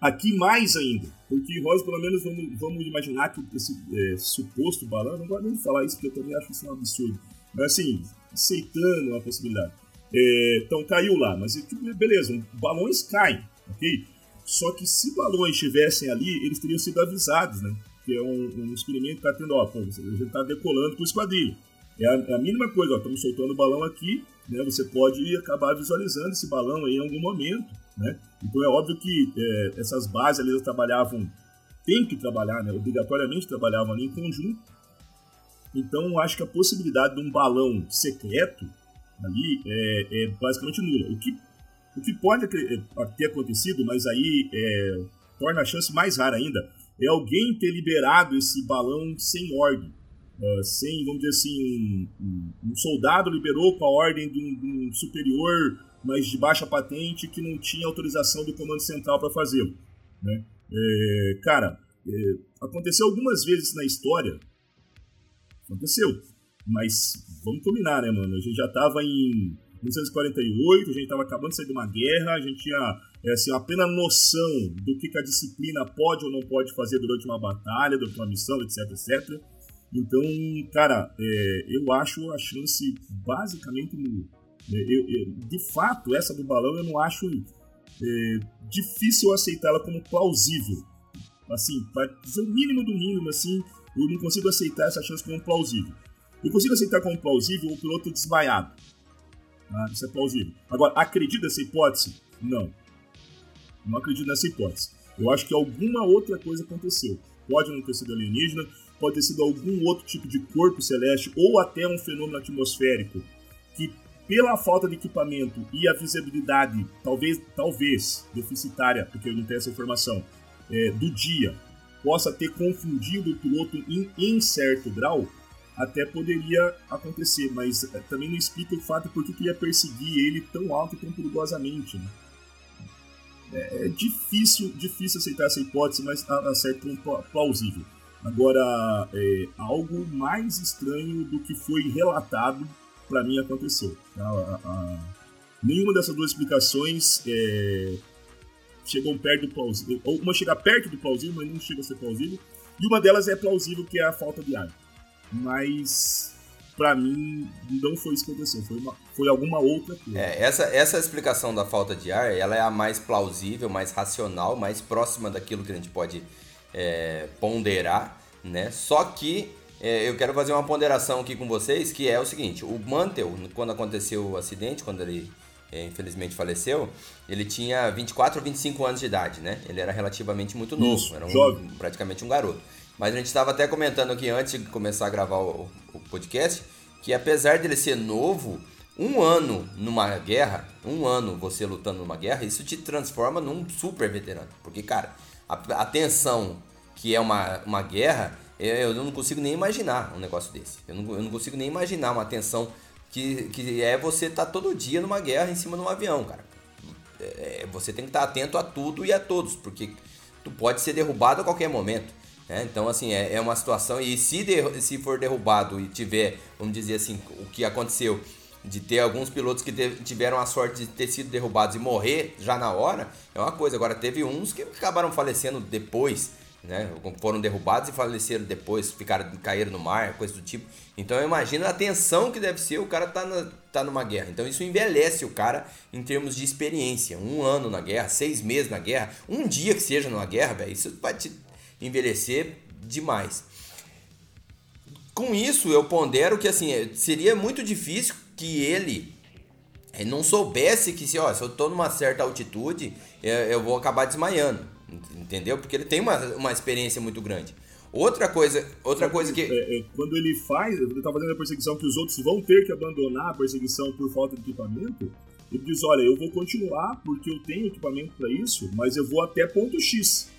aqui mais ainda. Porque em Roswell, pelo menos, vamos, vamos imaginar que esse é, suposto balão, não gosto nem falar isso, porque eu também acho isso um absurdo. Mas assim, aceitando a possibilidade. É, então caiu lá, mas tipo, beleza, balões caem, ok? Só que se balões estivessem ali, eles teriam sido avisados, né? Que é um, um experimento que tá tendo, ó, a gente tá decolando com esquadrilha. É a, é a mínima coisa, ó, estamos soltando o balão aqui, né? Você pode acabar visualizando esse balão aí em algum momento, né? Então é óbvio que é, essas bases ali elas trabalhavam, tem que trabalhar, né? Obrigatoriamente trabalhavam ali em conjunto. Então acho que a possibilidade de um balão secreto ali é, é basicamente nula. O que, o que pode é, ter acontecido, mas aí é, torna a chance mais rara ainda, é alguém ter liberado esse balão sem ordem. Uh, sem, vamos dizer assim, um, um- um soldado liberou com a ordem de um, de um superior, mas de baixa patente, que não tinha autorização do comando central para fazê-lo. Né? É, cara, é, aconteceu algumas vezes na história, aconteceu, mas vamos combinar, né, mano? A gente já tava em 1948, a gente tava acabando de sair de uma guerra, a gente tinha é, assim, uma plena noção do que, que a disciplina pode ou não pode fazer durante uma batalha, durante uma missão, etc, etc. Então, cara, é, eu acho a chance basicamente. É, eu- de fato, essa do balão eu não acho é, difícil aceitá-la como plausível. Assim, para dizer o mínimo do mínimo, assim, eu não consigo aceitar essa chance como plausível. Eu consigo aceitar como plausível o piloto desmaiado. Tá? Isso é plausível. Agora, acredito nessa hipótese? Não. Não acredito nessa hipótese. Eu acho que alguma outra coisa aconteceu. Pode não ter sido alienígena, pode ter sido algum outro tipo de corpo celeste ou até um fenômeno atmosférico que, pela falta de equipamento e a visibilidade, talvez, talvez deficitária, porque eu não tenho essa informação, é, do dia, possa ter confundido o piloto em, em certo grau, até poderia acontecer, mas é, também não explica o fato por que ia perseguir ele tão alto e tão perigosamente. Né? É, é difícil, difícil aceitar essa hipótese, mas a, a certo ponto pla- plausível. Agora, é, algo mais estranho do que foi relatado, para mim aconteceu. tá? A- a- nenhuma dessas duas explicações é, perto do plausível. Uma chega perto do plausível, mas não chega a ser plausível. E uma delas é plausível, que é a falta de ar. Mas, para mim, não foi isso que aconteceu. Foi, uma- foi alguma outra coisa. É, essa, essa explicação da falta de ar, ela é a mais plausível, mais racional, mais próxima daquilo que a gente pode é, ponderar, né? Só que é, eu quero fazer uma ponderação aqui com vocês, que é o seguinte, o Mantel, quando aconteceu o acidente, quando ele é, infelizmente faleceu, ele tinha 24 ou 25 anos de idade, né? Ele era relativamente muito novo, Isso, era um- jovem. praticamente um garoto. Mas a gente estava até comentando aqui antes de começar a gravar o, o podcast, que apesar dele ser novo, um ano numa guerra, um ano você lutando numa guerra, isso te transforma num super veterano. Porque, cara, a, a tensão que é uma, uma guerra, eu, eu não consigo nem imaginar um negócio desse. Eu não, eu não consigo nem imaginar uma tensão que, que é você estar todo dia numa guerra em cima de um avião, cara. É, você tem que estar atento a tudo e a todos, porque tu pode ser derrubado a qualquer momento. né? Então, assim, é, é uma situação. E se, derru- se for derrubado e tiver, vamos dizer assim, o que aconteceu de ter alguns pilotos que tiveram a sorte de ter sido derrubados e morrer já na hora, é uma coisa. Agora, teve uns que acabaram falecendo depois, né? Foram derrubados e faleceram depois, ficaram, caíram no mar, coisa do tipo. Então, eu imagino a tensão que deve ser o cara tá, na, tá numa guerra. Então, isso envelhece o cara em termos de experiência. Um ano na guerra, seis meses na guerra, um dia que seja numa guerra, isso vai te envelhecer demais. com isso, eu pondero que assim, seria muito difícil que ele eh, não soubesse que se, ó, se eu tô numa certa altitude, eu, eu vou acabar desmaiando. Entendeu? Porque ele tem uma, uma experiência muito grande. Outra coisa, outra coisa que. É, é, quando ele faz, ele tá fazendo a perseguição que os outros vão ter que abandonar a perseguição por falta de equipamento, ele diz: Olha, eu vou continuar porque eu tenho equipamento para isso, mas eu vou até ponto X.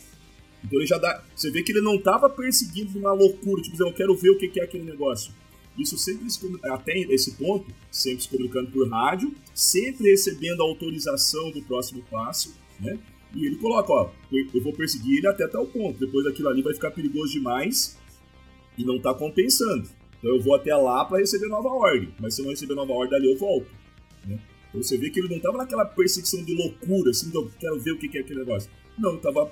Então ele já dá. Você vê que ele não tava perseguindo uma loucura, tipo, eu quero ver o que é aquele negócio. Isso sempre, até esse ponto, sempre se comunicando por rádio, sempre recebendo a autorização do próximo passo, né? E ele coloca, ó, eu vou perseguir ele até tal ponto. Depois daquilo ali vai ficar perigoso demais e não tá compensando. Então eu vou até lá para receber nova ordem. Mas se eu não receber nova ordem ali, eu volto. Né? Então você vê que ele não tava naquela perseguição de loucura, assim, então quero ver o que é aquele negócio. Não, ele tava,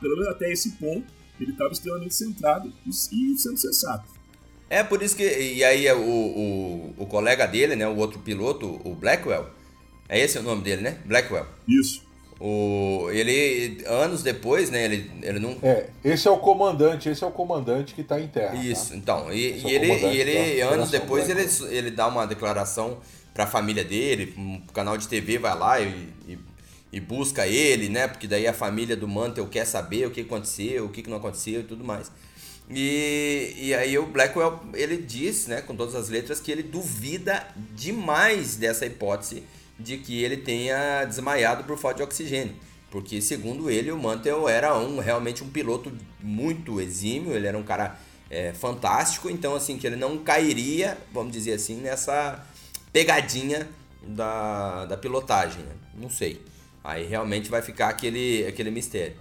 pelo menos até esse ponto, ele estava extremamente centrado e sendo sensato. É por isso que. E aí o, o, o colega dele, né? O outro piloto, o Blackwell. É esse o nome dele, né? Blackwell. Isso. O, ele, anos depois, né, ele, ele não... É, esse é o comandante, esse é o comandante que está em terra. Tá? Isso, tá? então, e, e é ele, e ele anos depois, ele, ele dá uma declaração para a família dele, um canal de TV vai lá e, e, e, busca ele, né, porque daí a família do Mantel quer saber o que aconteceu, o que não aconteceu e tudo mais. E, e aí o Blackwell, ele diz, né, com todas as letras, que ele duvida demais dessa hipótese de que ele tenha desmaiado por falta de oxigênio. Porque, segundo ele, o Mantel era um, realmente um piloto muito exímio, ele era um cara é, fantástico, então, assim, que ele não cairia, vamos dizer assim, nessa pegadinha da, da pilotagem. Né? Não sei. Aí realmente vai ficar aquele, aquele mistério.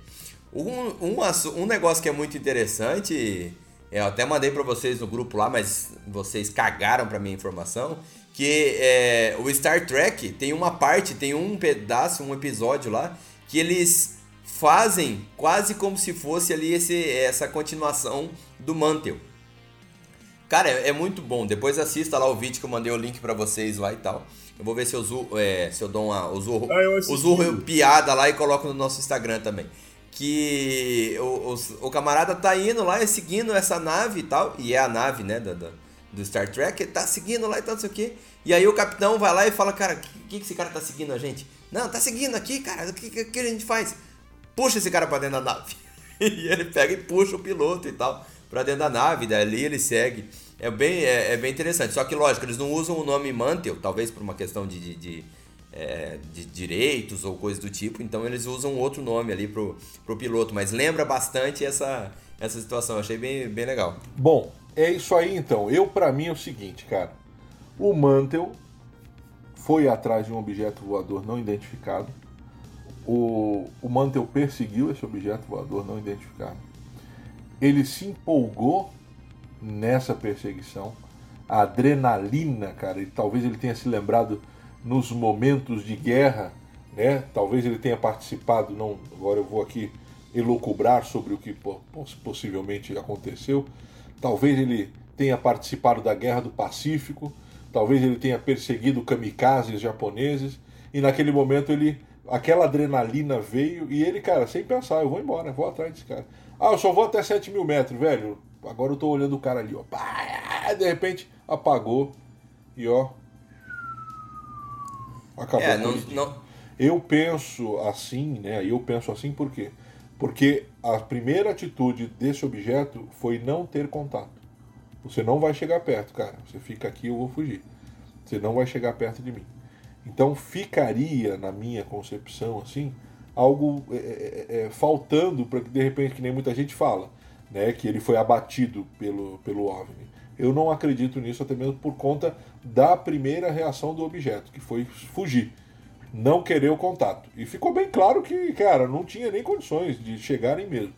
Um, um, um negócio que é muito interessante, eu até mandei para vocês no grupo lá, mas vocês cagaram para minha informação, que é, o Star Trek tem uma parte, tem um pedaço, um episódio lá, que eles fazem quase como se fosse ali esse, essa continuação do Mantle. Cara, é, é, muito bom. Depois assista lá o vídeo que eu mandei o link para vocês lá e tal. Eu vou ver se eu, uso, é, se eu dou uma. Uso, ah, uso piada lá e coloco no nosso Instagram também. Que o, o, o, camarada tá indo lá, seguindo essa nave e tal. E é a nave, né? Da, da, do Star Trek, tá seguindo lá e tal, não sei o quê. E aí o capitão vai lá e fala, cara, o que, que esse cara tá seguindo a gente? Não, tá seguindo aqui, cara, o que, que, que a gente faz? Puxa esse cara pra dentro da nave. <laughs> e ele pega e puxa o piloto e tal pra dentro da nave, dali ele segue. É bem, é, é bem interessante. Só que, lógico, eles não usam o nome Mantle, talvez por uma questão de, de, de, é, de direitos ou coisa do tipo, então eles usam outro nome ali pro, pro piloto. Mas lembra bastante essa, essa situação, achei bem, bem legal. Bom, é isso aí então. Eu, para mim, é o seguinte, cara. O Mantel foi atrás de um objeto voador não identificado. O, o Mantel perseguiu esse objeto voador não identificado. Ele se empolgou nessa perseguição. A adrenalina, cara, e talvez ele tenha se lembrado nos momentos de guerra, né? Talvez ele tenha participado, não, agora eu vou aqui elocubrar sobre o que possivelmente aconteceu, Talvez ele tenha participado da Guerra do Pacífico, talvez ele tenha perseguido kamikazes japoneses, e naquele momento ele. aquela adrenalina veio e ele, cara, sem pensar, eu vou embora, vou atrás desse cara. Ah, eu só vou até 7 mil metros, velho. Agora eu tô olhando o cara ali, ó. De repente apagou e ó. Acabou. É, não, não... Eu penso assim, né? Eu penso assim por quê? Porque a primeira atitude desse objeto foi não ter contato. Você não vai chegar perto, cara. Você fica aqui, eu vou fugir. Você não vai chegar perto de mim. Então ficaria, na minha concepção, assim, algo é, é, é, é faltando para que de repente, que nem muita gente fala, né, que ele foi abatido pelo, pelo OVNI. Eu não acredito nisso, até mesmo por conta da primeira reação do objeto, que foi fugir não querer o contato. E ficou bem claro que, cara, não tinha nem condições de chegarem mesmo.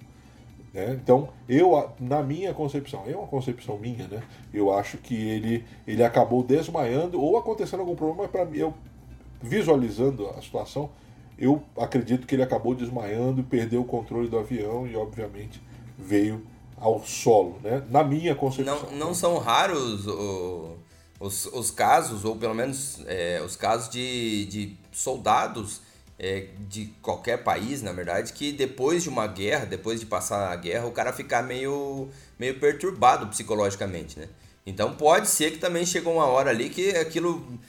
Né? Então, eu, na minha concepção, é uma concepção minha, né? Eu acho que ele, ele acabou desmaiando ou acontecendo algum problema para. Eu, visualizando a situação, eu acredito que ele acabou desmaiando, perdeu o controle do avião e, obviamente, veio ao solo, né? Na minha concepção. Não, não são raros o, os, os casos, ou pelo menos é, os casos de, de soldados é, de qualquer país, na verdade, que depois de uma guerra, depois de passar a guerra, o cara ficar meio, meio perturbado psicologicamente, né? Então pode ser que também chegou uma hora ali que aquilo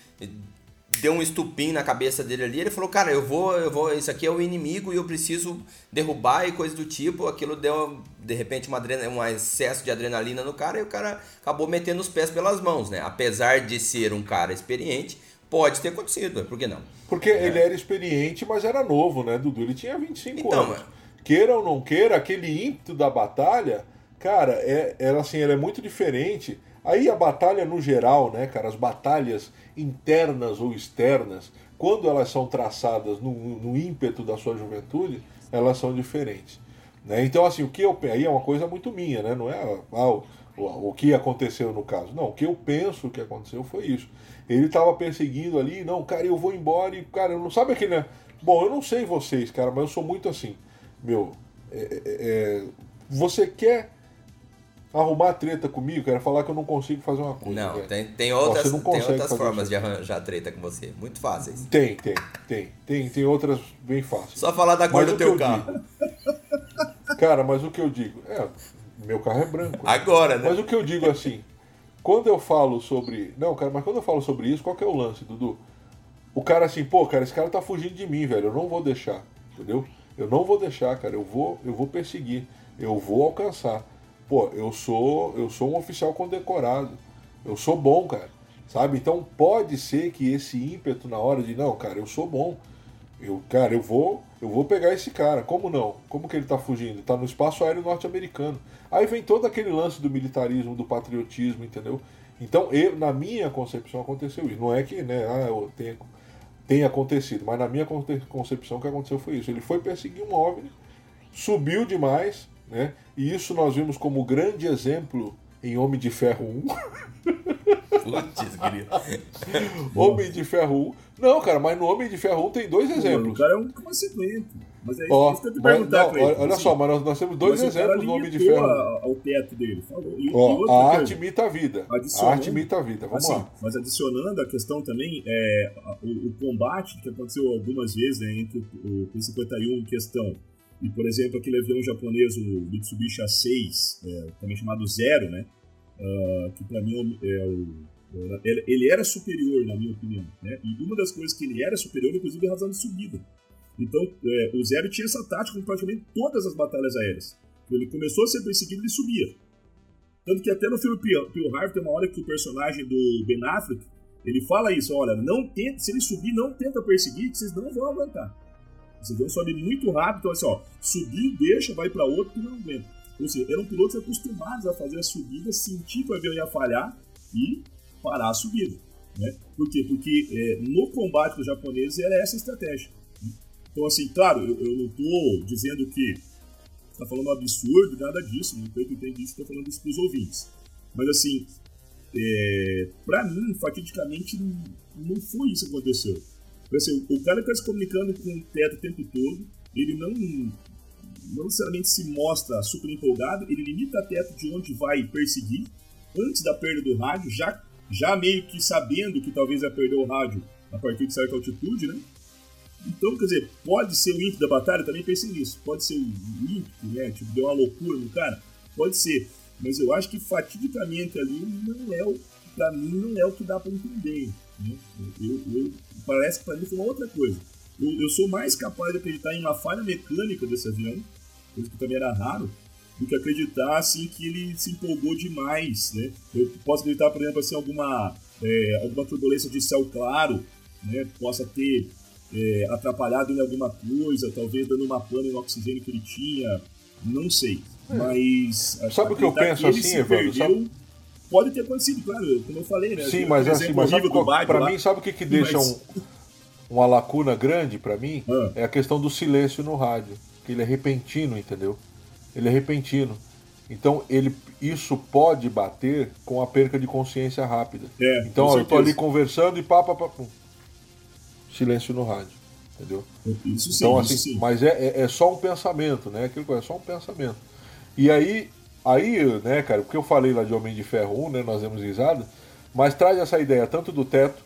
deu um estupim na cabeça dele ali, ele falou, cara, eu vou, eu vou, isso aqui é o inimigo e eu preciso derrubar e coisa do tipo. Aquilo deu, de repente, uma um excesso de adrenalina no cara e o cara acabou metendo os pés pelas mãos, né? Apesar de ser um cara experiente, pode ter acontecido, por que não? Porque é. ele era experiente, mas era novo, né, Dudu? Ele tinha 25 então, anos. Queira ou não queira, aquele ímpeto da batalha, cara, é, era assim, era muito diferente Aí a batalha no geral, né, cara, as batalhas internas ou externas, quando elas são traçadas no, no ímpeto da sua juventude, elas são diferentes. Né? Então, assim, o que eu aí é uma coisa muito minha, né? Não é ah, o, o, o que aconteceu no caso. Não, o que eu penso que aconteceu foi isso. Ele estava perseguindo ali, não, cara, eu vou embora e, cara, eu não sabe aquele. Né? Bom, eu não sei vocês, cara, mas eu sou muito assim. Meu, é, é, é você quer arrumar treta comigo, quero falar que eu não consigo fazer uma coisa. Não, tem, tem outras, tem outras formas de arranjar treta com você, muito fáceis. Tem, tem, tem. Tem, tem outras bem fáceis. Só falar da cor mas do teu carro. Digo, cara, mas o que eu digo? É, meu carro é branco. Né? Agora, né? Mas o que eu digo assim, quando eu falo sobre. Não, cara, mas quando eu falo sobre isso, qual que é o lance, Dudu? O cara assim, pô, cara, esse cara tá fugindo de mim, velho. Eu não vou deixar. Entendeu? Eu não vou deixar, cara. Eu vou, eu vou perseguir. Eu vou alcançar pô, eu sou, eu sou um oficial condecorado. Eu sou bom, cara. Sabe? Então pode ser que esse ímpeto na hora de, não, cara, eu sou bom. Eu, cara, eu vou, eu vou pegar esse cara. Como não? Como que ele tá fugindo? Tá no espaço aéreo norte-americano. Aí vem todo aquele lance do militarismo, do patriotismo, entendeu? Então, eu, na minha concepção aconteceu isso. Não é que, né, ah, tenha, tenha acontecido, mas na minha concepção o que aconteceu foi isso. Ele foi perseguir um OVNI, subiu demais, né? E isso nós vimos como grande exemplo em Homem de Ferro 1. Putz, <laughs> Homem de Ferro 1. Não, cara, mas no Homem de Ferro 1 tem dois exemplos. O cara é um consequente. Mas é Ó, isso que eu te perguntar não, Olha assim, só, mas nós, nós temos dois exemplos no Homem de Ferro. ao teto dele. Falou. E, Ó, e a arte imita a vida. A arte imita a vida. Vamos assim, lá. Mas adicionando a questão também, é, o, o combate que aconteceu algumas vezes né, entre o P-51 em questão e, por exemplo, aquele avião japonês, o Mitsubishi A6, é, também chamado Zero, né? Uh, que para mim é o, ele era superior, na minha opinião. Né? E uma das coisas que ele era superior, inclusive, é a razão de subida. Então, é, o Zero tinha essa tática com praticamente todas as batalhas aéreas. Ele começou a ser perseguido, ele subia. Tanto que até no filme Pearl Harbor tem uma hora que o personagem do Ben Affleck, ele fala isso, olha, não tenta, se ele subir, não tenta perseguir, que vocês não vão aguentar. Esse avião sobe muito rápido, então assim, ó, subir, deixa, vai para outro e não aguenta. Ou seja, eram pilotos acostumados a fazer a subida, sentir que o avião ia falhar e parar a subida. Né? Por quê? Porque é, no combate dos japoneses era essa a estratégia. Né? Então, assim, claro, eu, eu não estou dizendo que está falando um absurdo, nada disso, não estou entendendo isso, estou falando isso para os ouvintes. Mas, assim, é, para mim, fatidicamente, não foi isso que aconteceu. Assim, o cara está se comunicando com o teto o tempo todo, ele não, não necessariamente se mostra super empolgado, ele limita a teto de onde vai perseguir, antes da perda do rádio, já, já meio que sabendo que talvez vai perder o rádio a partir de certa altitude, né? Então, quer dizer, pode ser o ímpeto da batalha, também pensei nisso. Pode ser o ímpeto, né? Tipo, deu uma loucura no cara. Pode ser. Mas eu acho que fatidicamente ali não é o. Pra mim, não é o que dá pra entender. Né? Eu, eu, parece que para mim foi uma outra coisa. Eu, eu, sou mais capaz de acreditar em uma falha mecânica desse avião, coisa que também era raro, do que acreditar assim que ele se empolgou demais, né? Eu posso acreditar, por exemplo, assim, alguma é, alguma turbulência de céu claro, né? Possa ter é, atrapalhado em alguma coisa, talvez dando uma pana no oxigênio que ele tinha, não sei. É. Mas sabe o que eu penso que assim, Evandro? Sabe? Pode ter acontecido, claro, como eu falei, né? Sim, mas assim, mas sabe qual, pra lá, mim, sabe o que, que deixa mas... um, uma lacuna grande para mim? Ah. É a questão do silêncio no rádio. Que ele é repentino, entendeu? Ele é repentino. Então, ele, isso pode bater com a perca de consciência rápida. É, então, ó, eu tô ali conversando e pá, pá, pá, pum. Silêncio no rádio. Entendeu? Isso sim, então, assim, isso sim. Mas é, é, é, só um pensamento, né? Aquilo é só um pensamento. E aí, Aí, né, cara, o que eu falei lá de Homem de Ferro 1, né, nós demos risada, mas traz essa ideia tanto do teto,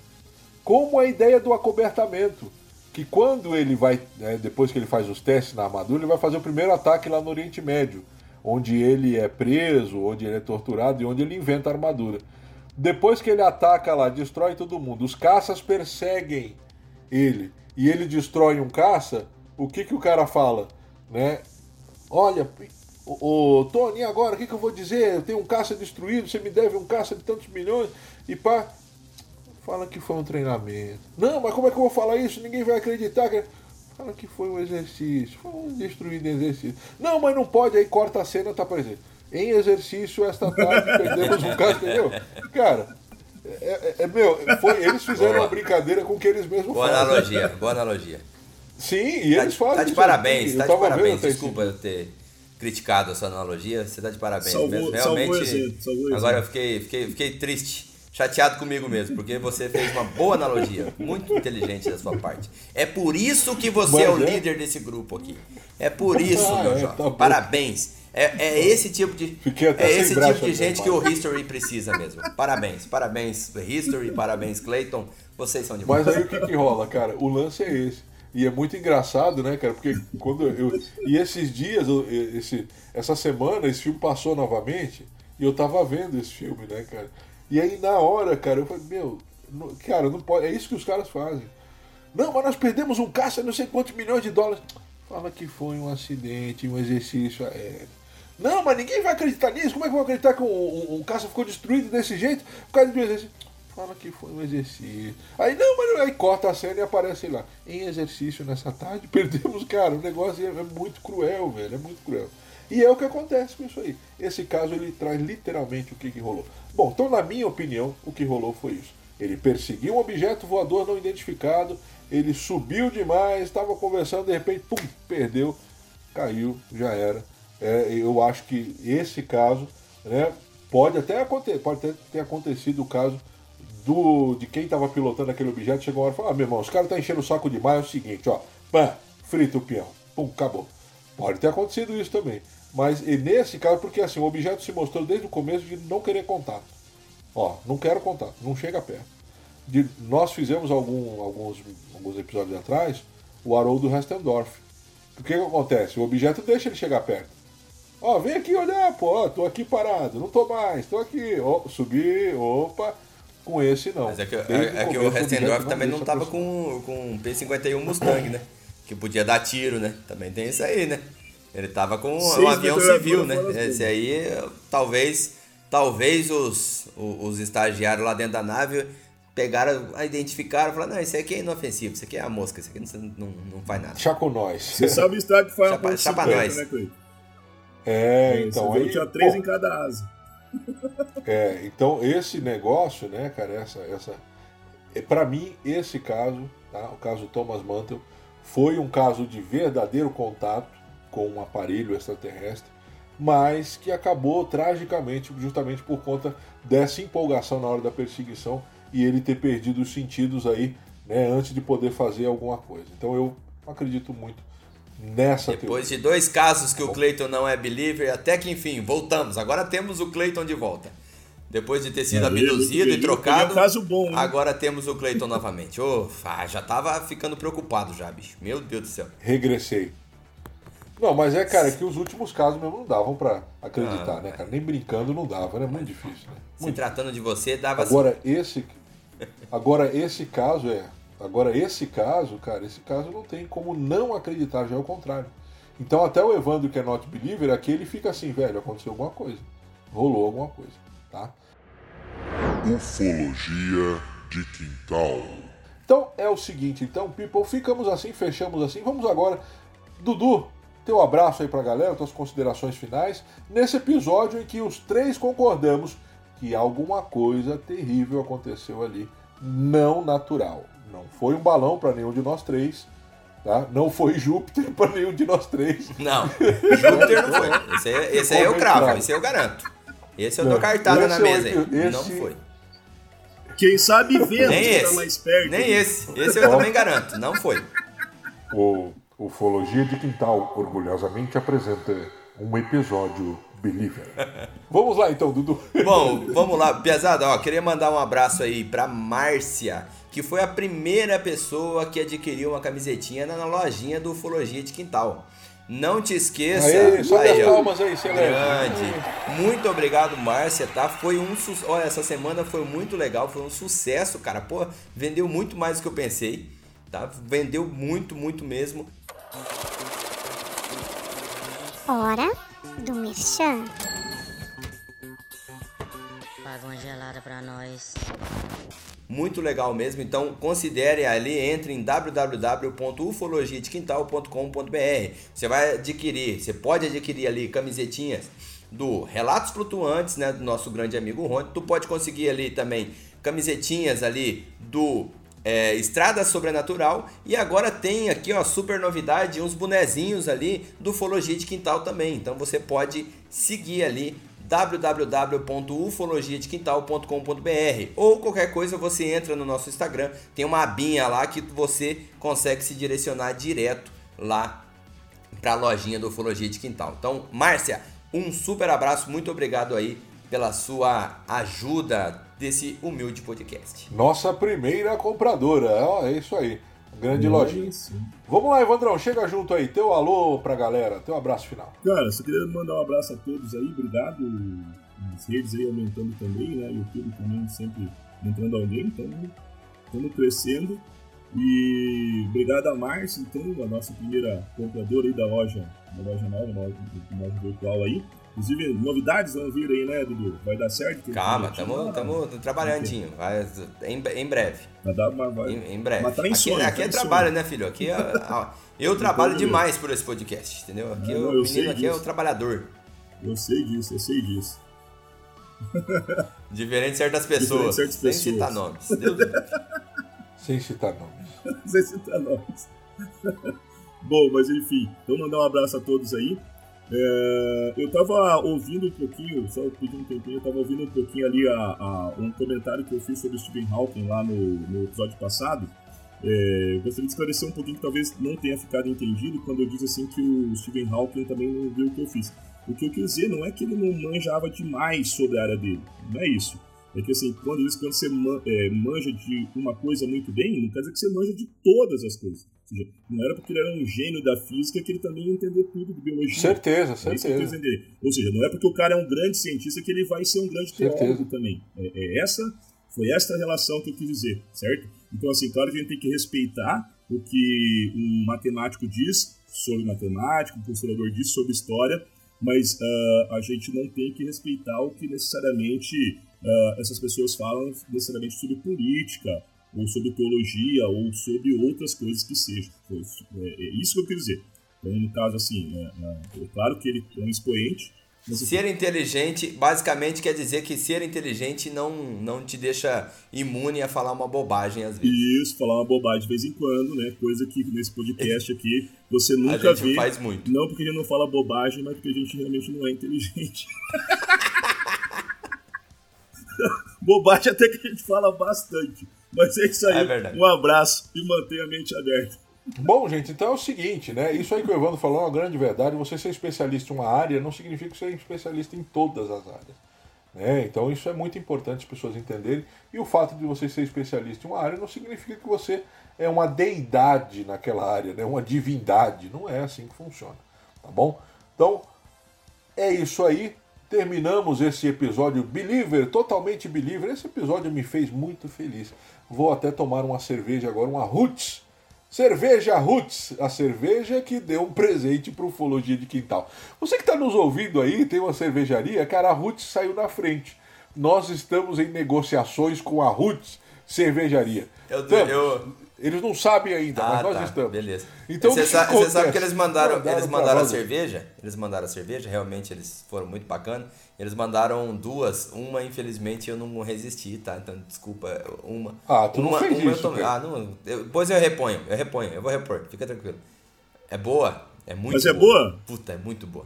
como a ideia do acobertamento. que quando ele vai, né, depois que ele faz os testes na armadura, ele vai fazer o primeiro ataque lá no Oriente Médio, onde ele é preso, onde ele é torturado e onde ele inventa a armadura. Depois que ele ataca lá, destrói todo mundo, os caças perseguem ele e ele destrói um caça, o que que o cara fala, né? Olha, ô, Tony, e agora o que, que eu vou dizer? Eu tenho um caça destruído, você me deve um caça de tantos milhões e pá. Fala que foi um treinamento. Não, mas como é que eu vou falar isso? Ninguém vai acreditar. Que... Fala que foi um exercício. Foi um destruído exercício. Não, mas não pode. Aí corta a cena, tá aparecendo. Em exercício, esta tarde, <laughs> perdemos um caso, entendeu? Cara, é, é- é, meu, foi, eles fizeram Boa. uma brincadeira com o que eles mesmos Boa fazem. analogia, boa analogia. Sim, e Tá eles fazem. tá de parabéns, tá de parabéns. Desculpa eu ter criticado a sua analogia, você tá de parabéns Salvou- mesmo. Realmente, exemplo, agora eu fiquei, fiquei, fiquei triste, chateado comigo mesmo, porque você fez uma boa analogia, muito inteligente da sua parte. É por isso que você Mas é o é. líder desse grupo aqui. É por isso, Ah, meu é, jovem. tá. Parabéns. É, é esse tipo de é esse tipo de gente que o History precisa mesmo. Parabéns, parabéns History, parabéns Clayton. Vocês são demais. Mas aí o que, que rola, cara? O lance é esse. E é muito engraçado, né, cara? Porque quando eu. E esses dias, esse, essa semana, esse filme passou novamente e eu tava vendo esse filme, né, cara? E aí na hora, cara, eu falei, meu, não- cara, não pode. É isso que os caras fazem. Não, mas nós perdemos um caça, não sei quantos milhões de dólares. Fala que foi um acidente, um exercício aéreo. Não, mas ninguém vai acreditar nisso. Como é que vão acreditar que um, um- um caça ficou destruído desse jeito por causa de um exercício? Fala que foi um exercício. Aí não, mas aí corta a cena e aparece lá. Em exercício nessa tarde, <laughs> perdemos, cara. O negócio é, é muito cruel, velho. É muito cruel. E é o que acontece com isso aí. Esse caso ele traz literalmente o que, que rolou. Bom, então na minha opinião, o que rolou foi isso. Ele perseguiu um objeto voador não identificado, ele subiu demais, estava conversando, de repente, pum, perdeu, caiu, já era. É, eu acho que esse caso, né, pode até acontecer, pode ter acontecido o caso do, de quem estava pilotando aquele objeto, chegou uma hora e falou, ah, meu irmão, os caras estão enchendo o saco demais, é o seguinte, ó, pã, frita o peão, pum, acabou. Pode ter acontecido isso também. Mas nesse caso, porque assim, o objeto se mostrou desde o começo de não querer contato. Ó, não quero contato, não chega perto. De- nós fizemos algum- alguns, alguns episódios atrás o Haroldo Restendorf. O que, que acontece? O objeto deixa ele chegar perto. Ó, vem aqui olhar, pô, ó, tô aqui parado, não tô mais, tô aqui. Ó, subi, opa, com esse não. Mas é que, Desde é, é que o Restendorf também não deixa a tava pessoa- com, com um P-51 Mustang, né? Que podia dar tiro, né? Também tem isso aí, né? Ele tava com um Seis avião civil, né? fora Esse aí, talvez, talvez os, os, os estagiários lá dentro da nave pegaram, identificaram, falaram, não, isso aqui é inofensivo, isso aqui é a mosca, isso aqui não, não, não faz nada. Chá com nós. Você sabe o estrago que faz Chapa- uma chapa 50, nós. né, Cleiton? É, então aí. tinha três pô, em cada asa. É, então esse negócio, né, cara, essa, essa, é, para mim esse caso, tá, o caso Thomas Mantle, foi um caso de verdadeiro contato com um aparelho extraterrestre, mas que acabou tragicamente, justamente por conta dessa empolgação na hora da perseguição e ele ter perdido os sentidos aí, né, antes de poder fazer alguma coisa. Então eu acredito muito nessa Depois de dois casos que o Clayton não é believer, até que enfim, voltamos. Agora temos o Clayton de volta. Depois de ter sido É, abduzido ele- e trocado, é um caso bom, agora temos o Clayton novamente. Ah, já tava ficando preocupado já, bicho. Meu Deus do céu. regressei. Não, mas é, cara, que os últimos casos mesmo não davam pra acreditar, Ah, né, cara? Nem brincando não dava, né? Muito difícil, né? Se Muito. tratando de você, dava assim. Agora esse, agora esse caso é, agora esse caso, cara, esse caso não tem como não acreditar, já é o contrário. Então até o Evandro que é not believer, aqui ele fica assim, velho, aconteceu alguma coisa, rolou alguma coisa, tá? Ufologia de quintal. Então é o seguinte, então, people, ficamos assim, fechamos assim. Vamos agora, Dudu, teu abraço aí pra galera, tuas considerações finais, nesse episódio em que os três concordamos que alguma coisa terrível aconteceu ali, não natural. Não foi um balão pra nenhum de nós três, tá? Não foi Júpiter <laughs> pra nenhum de nós três. Não, <laughs> Júpiter não foi. Esse, aí- esse aí eu cravo, esse aí eu garanto. Esse eu dou Não, cartada na esse é o mesa aí. epi- Não esse- foi. Quem sabe vê Nem que tá esse. mais perto. Nem esse. Esse eu também garanto. Não foi. O Ufologia de Quintal orgulhosamente apresenta um episódio Believer. <laughs> Vamos lá então, Dudu. Bom, vamos lá, Piazada, ó, queria mandar um abraço aí pra Márcia que foi a primeira pessoa que adquiriu uma camisetinha na lojinha do Ufologia de Quintal. Não te esqueça. Aí, só aí, palmas aí, Celeste. Grande. Muito obrigado, Márcia, tá? Foi um su... Olha, essa semana foi muito legal, foi um sucesso, cara. Pô, vendeu muito mais do que eu pensei, tá? Vendeu muito, muito mesmo. Hora do Merchan. Paga uma gelada pra nós. Muito legal mesmo, então considere ali, entre em www.ufologiadequintal.com.br. Você vai adquirir, você pode adquirir ali camisetinhas do Relatos Flutuantes, né, do nosso grande amigo Rony. Tu pode conseguir ali também camisetinhas ali do é, Estrada Sobrenatural e agora tem aqui ó super novidade uns bonezinhos ali do Ufologia de Quintal também. Então você pode seguir ali www.ufologiadequintal.com.br ou qualquer coisa você entra no nosso Instagram, tem uma abinha lá que você consegue se direcionar direto lá para a lojinha do Ufologia de Quintal. Então, Márcia, um super abraço, muito obrigado aí pela sua ajuda desse humilde podcast. Nossa primeira compradora. É isso aí. Grande É lojinha. isso. Vamos lá, Evandrão, chega junto aí. Teu alô pra galera, teu abraço final. Cara, só queria mandar um abraço a todos aí, obrigado. As redes aí aumentando também, né? YouTube também sempre entrando alguém, então estamos crescendo. E obrigado a Márcia, então, a nossa primeira compradora aí da loja, nova, loja, da loja virtual aí. Inclusive, novidades vão vir aí, né, Dudu? Vai dar certo? Calma, estamos trabalhandinho, vai em, em breve. Vai dar uma. Vai... Em, em breve. Mas tá em aqui sonho, aqui tá é em trabalho, sonho. né, filho? Aqui é, <laughs> ó, eu trabalho demais por esse podcast, entendeu? Aqui Não, o eu sei menino aqui é o disso. trabalhador. Eu sei disso, eu sei disso. Diferente de certas pessoas. certas sem pessoas. citar nomes. Deus me livre. Sem citar nomes. <laughs> Bom, mas enfim, então mandar um abraço a todos aí. É, eu tava ouvindo um pouquinho, só pedi um tempinho, eu tava ouvindo um pouquinho ali a, a- um comentário que eu fiz sobre o Stephen Hawking lá no, no episódio passado. É, gostaria de esclarecer um pouquinho que talvez não tenha ficado entendido quando eu disse assim que o Stephen Hawking também não viu o que eu fiz. O que eu quis dizer não é que ele não manjava demais sobre a área dele, não é isso. É que assim, quando, quando você é, manja de uma coisa muito bem, não quer dizer que você manja de todas as coisas. Ou seja, não era porque ele era um gênio da física que ele também ia entender tudo de biologia. Certeza, É certeza. entender. Ou seja, não é porque o cara é um grande cientista que ele vai ser um grande teólogo Certeza. também. É, é essa, foi esta relação que eu quis dizer, certo? Então, assim, claro que a gente tem que respeitar o que um matemático diz sobre matemática, um professor diz sobre história, mas ah, a gente não tem que respeitar o que necessariamente ah, essas pessoas falam necessariamente sobre política, ou sobre teologia, ou sobre outras coisas que sejam. É, é isso que eu quis dizer. Então, no caso, assim, é, é, é claro que ele é um expoente, Ser inteligente, basicamente, quer dizer que ser inteligente não, não te deixa imune a falar uma bobagem às vezes. isso, falar uma bobagem de vez em quando, né? Coisa que nesse podcast aqui você A nunca gente vê. faz muito. Não porque a gente não fala bobagem, mas porque a gente realmente não é inteligente. <laughs> <laughs> bobagem até que a gente fala bastante. Mas é isso aí. É verdade. um abraço e mantenha a mente aberta. Bom, gente, então é o seguinte, né? Isso aí que o Evandro falou é uma grande verdade. Você ser especialista em uma área não significa ser especialista em todas as áreas. Né? Então isso é muito importante as pessoas entenderem. E o fato de você ser especialista em uma área não significa que você é uma deidade naquela área, né? uma divindade. Não é assim que funciona. Tá bom? Então, é isso aí. Terminamos esse episódio Believer, totalmente Believer. Esse episódio me fez muito feliz. Vou até tomar uma cerveja agora, uma Roots. Cerveja Roots, a cerveja que deu um presente para Ufologia de Quintal. Você que está nos ouvindo aí, tem uma cervejaria, cara, a Roots saiu na frente. Nós estamos em negociações com a Roots Cervejaria. Eu- Estamos. eu- Eles não sabem ainda, mas Ah, nós tá, estamos. beleza. Então, você, o que sa- você sabe que eles mandaram, Mandaram eles mandaram a cerveja? Eles mandaram a cerveja, realmente eles foram muito bacanas. Eles mandaram duas, uma infelizmente eu não resisti, tá? Então desculpa, uma. Ah, tu não uma, fez uma eu isso, tomei- cara. Ah, não, eu- depois eu reponho, eu reponho, eu vou repor, fica tranquilo. É boa, é muito Mas é boa? Puta, é muito boa.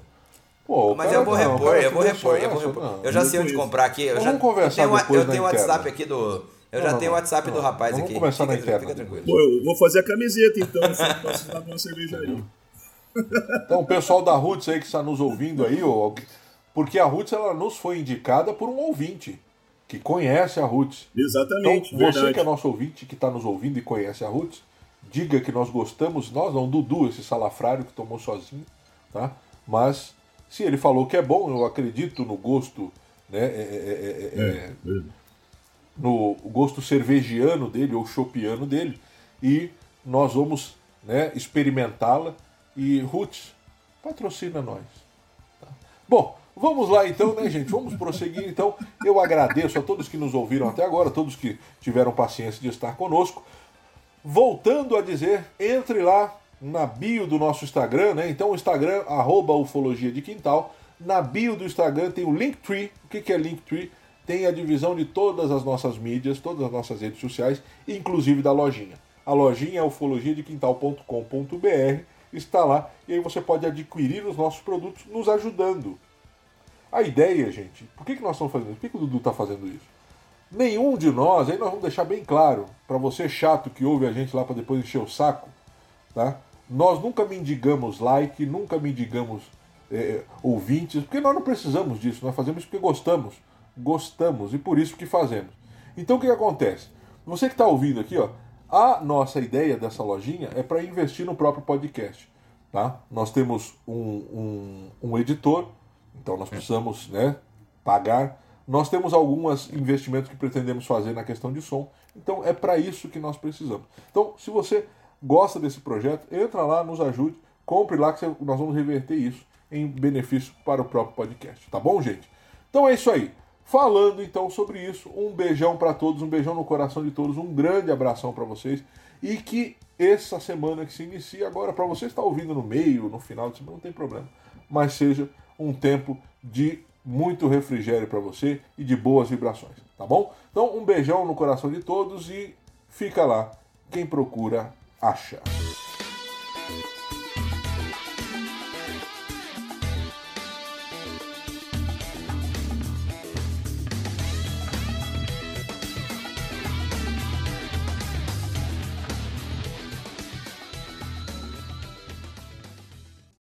Pô, Mas cara eu vou não, repor, cara eu vou repor, eu vou repor. não, Eu já não sei onde comprar aqui. Eu Vamos já, conversar eu tenho, depois eu tenho o WhatsApp aqui do. Eu Não, já não, tenho o não. WhatsApp do Não, rapaz vamos aqui. conversar na fica, interna. fica tranquilo. Pô, eu vou fazer a camiseta então, se posso dar uma cervejaria. Então, o pessoal da Roots aí que está nos ouvindo aí, porque a Roots ela nos foi indicada por um ouvinte que conhece a Roots. Exatamente, Então, você verdade. que é nosso ouvinte, que está nos ouvindo e conhece a Roots, diga que nós gostamos, nós não, Dudu, esse salafrário que tomou sozinho, tá? Mas se ele falou que é bom, eu acredito no gosto, né? é- é- é- é- É, é. No gosto cervejiano dele ou chopiano dele e nós vamos né, experimentá-la e Roots patrocina nós. tá? Bom, vamos lá então, né, gente? Vamos prosseguir então. Eu agradeço a todos que nos ouviram até agora, todos que tiveram paciência de estar conosco. Voltando a dizer, entre lá na bio do nosso Instagram, né? Então o Instagram, arroba ufologia de quintal. Na bio do Instagram tem o Linktree. O que que é Linktree? Tem a divisão de todas as nossas mídias, todas as nossas redes sociais, inclusive da lojinha. A lojinha é ufologiadequintal.com.br, está lá e aí você pode adquirir os nossos produtos nos ajudando. A ideia, gente, por que, que nós estamos fazendo isso? Por que, o Dudu está fazendo isso? Nenhum de nós, aí nós vamos deixar bem claro, para você chato que ouve a gente lá para depois encher o saco, tá? Nós nunca mendigamos like, nunca mendigamos é, ouvintes, porque nós não precisamos disso, nós fazemos porque gostamos. Gostamos e por isso que fazemos. Então o que, acontece? Você que está ouvindo aqui, ó, a nossa ideia dessa lojinha é para investir no próprio podcast. Tá? Nós temos um, um, um editor, então nós precisamos né, pagar. Nós temos alguns investimentos que pretendemos fazer na questão de som, então é para isso que nós precisamos. Então, se você gosta desse projeto, entra lá, nos ajude, compre lá que nós vamos reverter isso em benefício para o próprio podcast, tá bom, gente? Então é isso aí. Falando então sobre isso, um beijão para todos, um beijão no coração de todos, um grande abração para vocês e que essa semana que se inicia agora, para você estar ouvindo no meio, no final de semana, não tem problema, mas seja um tempo de muito refrigério para você e de boas vibrações, tá bom? Então, um beijão no coração de todos e fica lá. Quem procura, acha.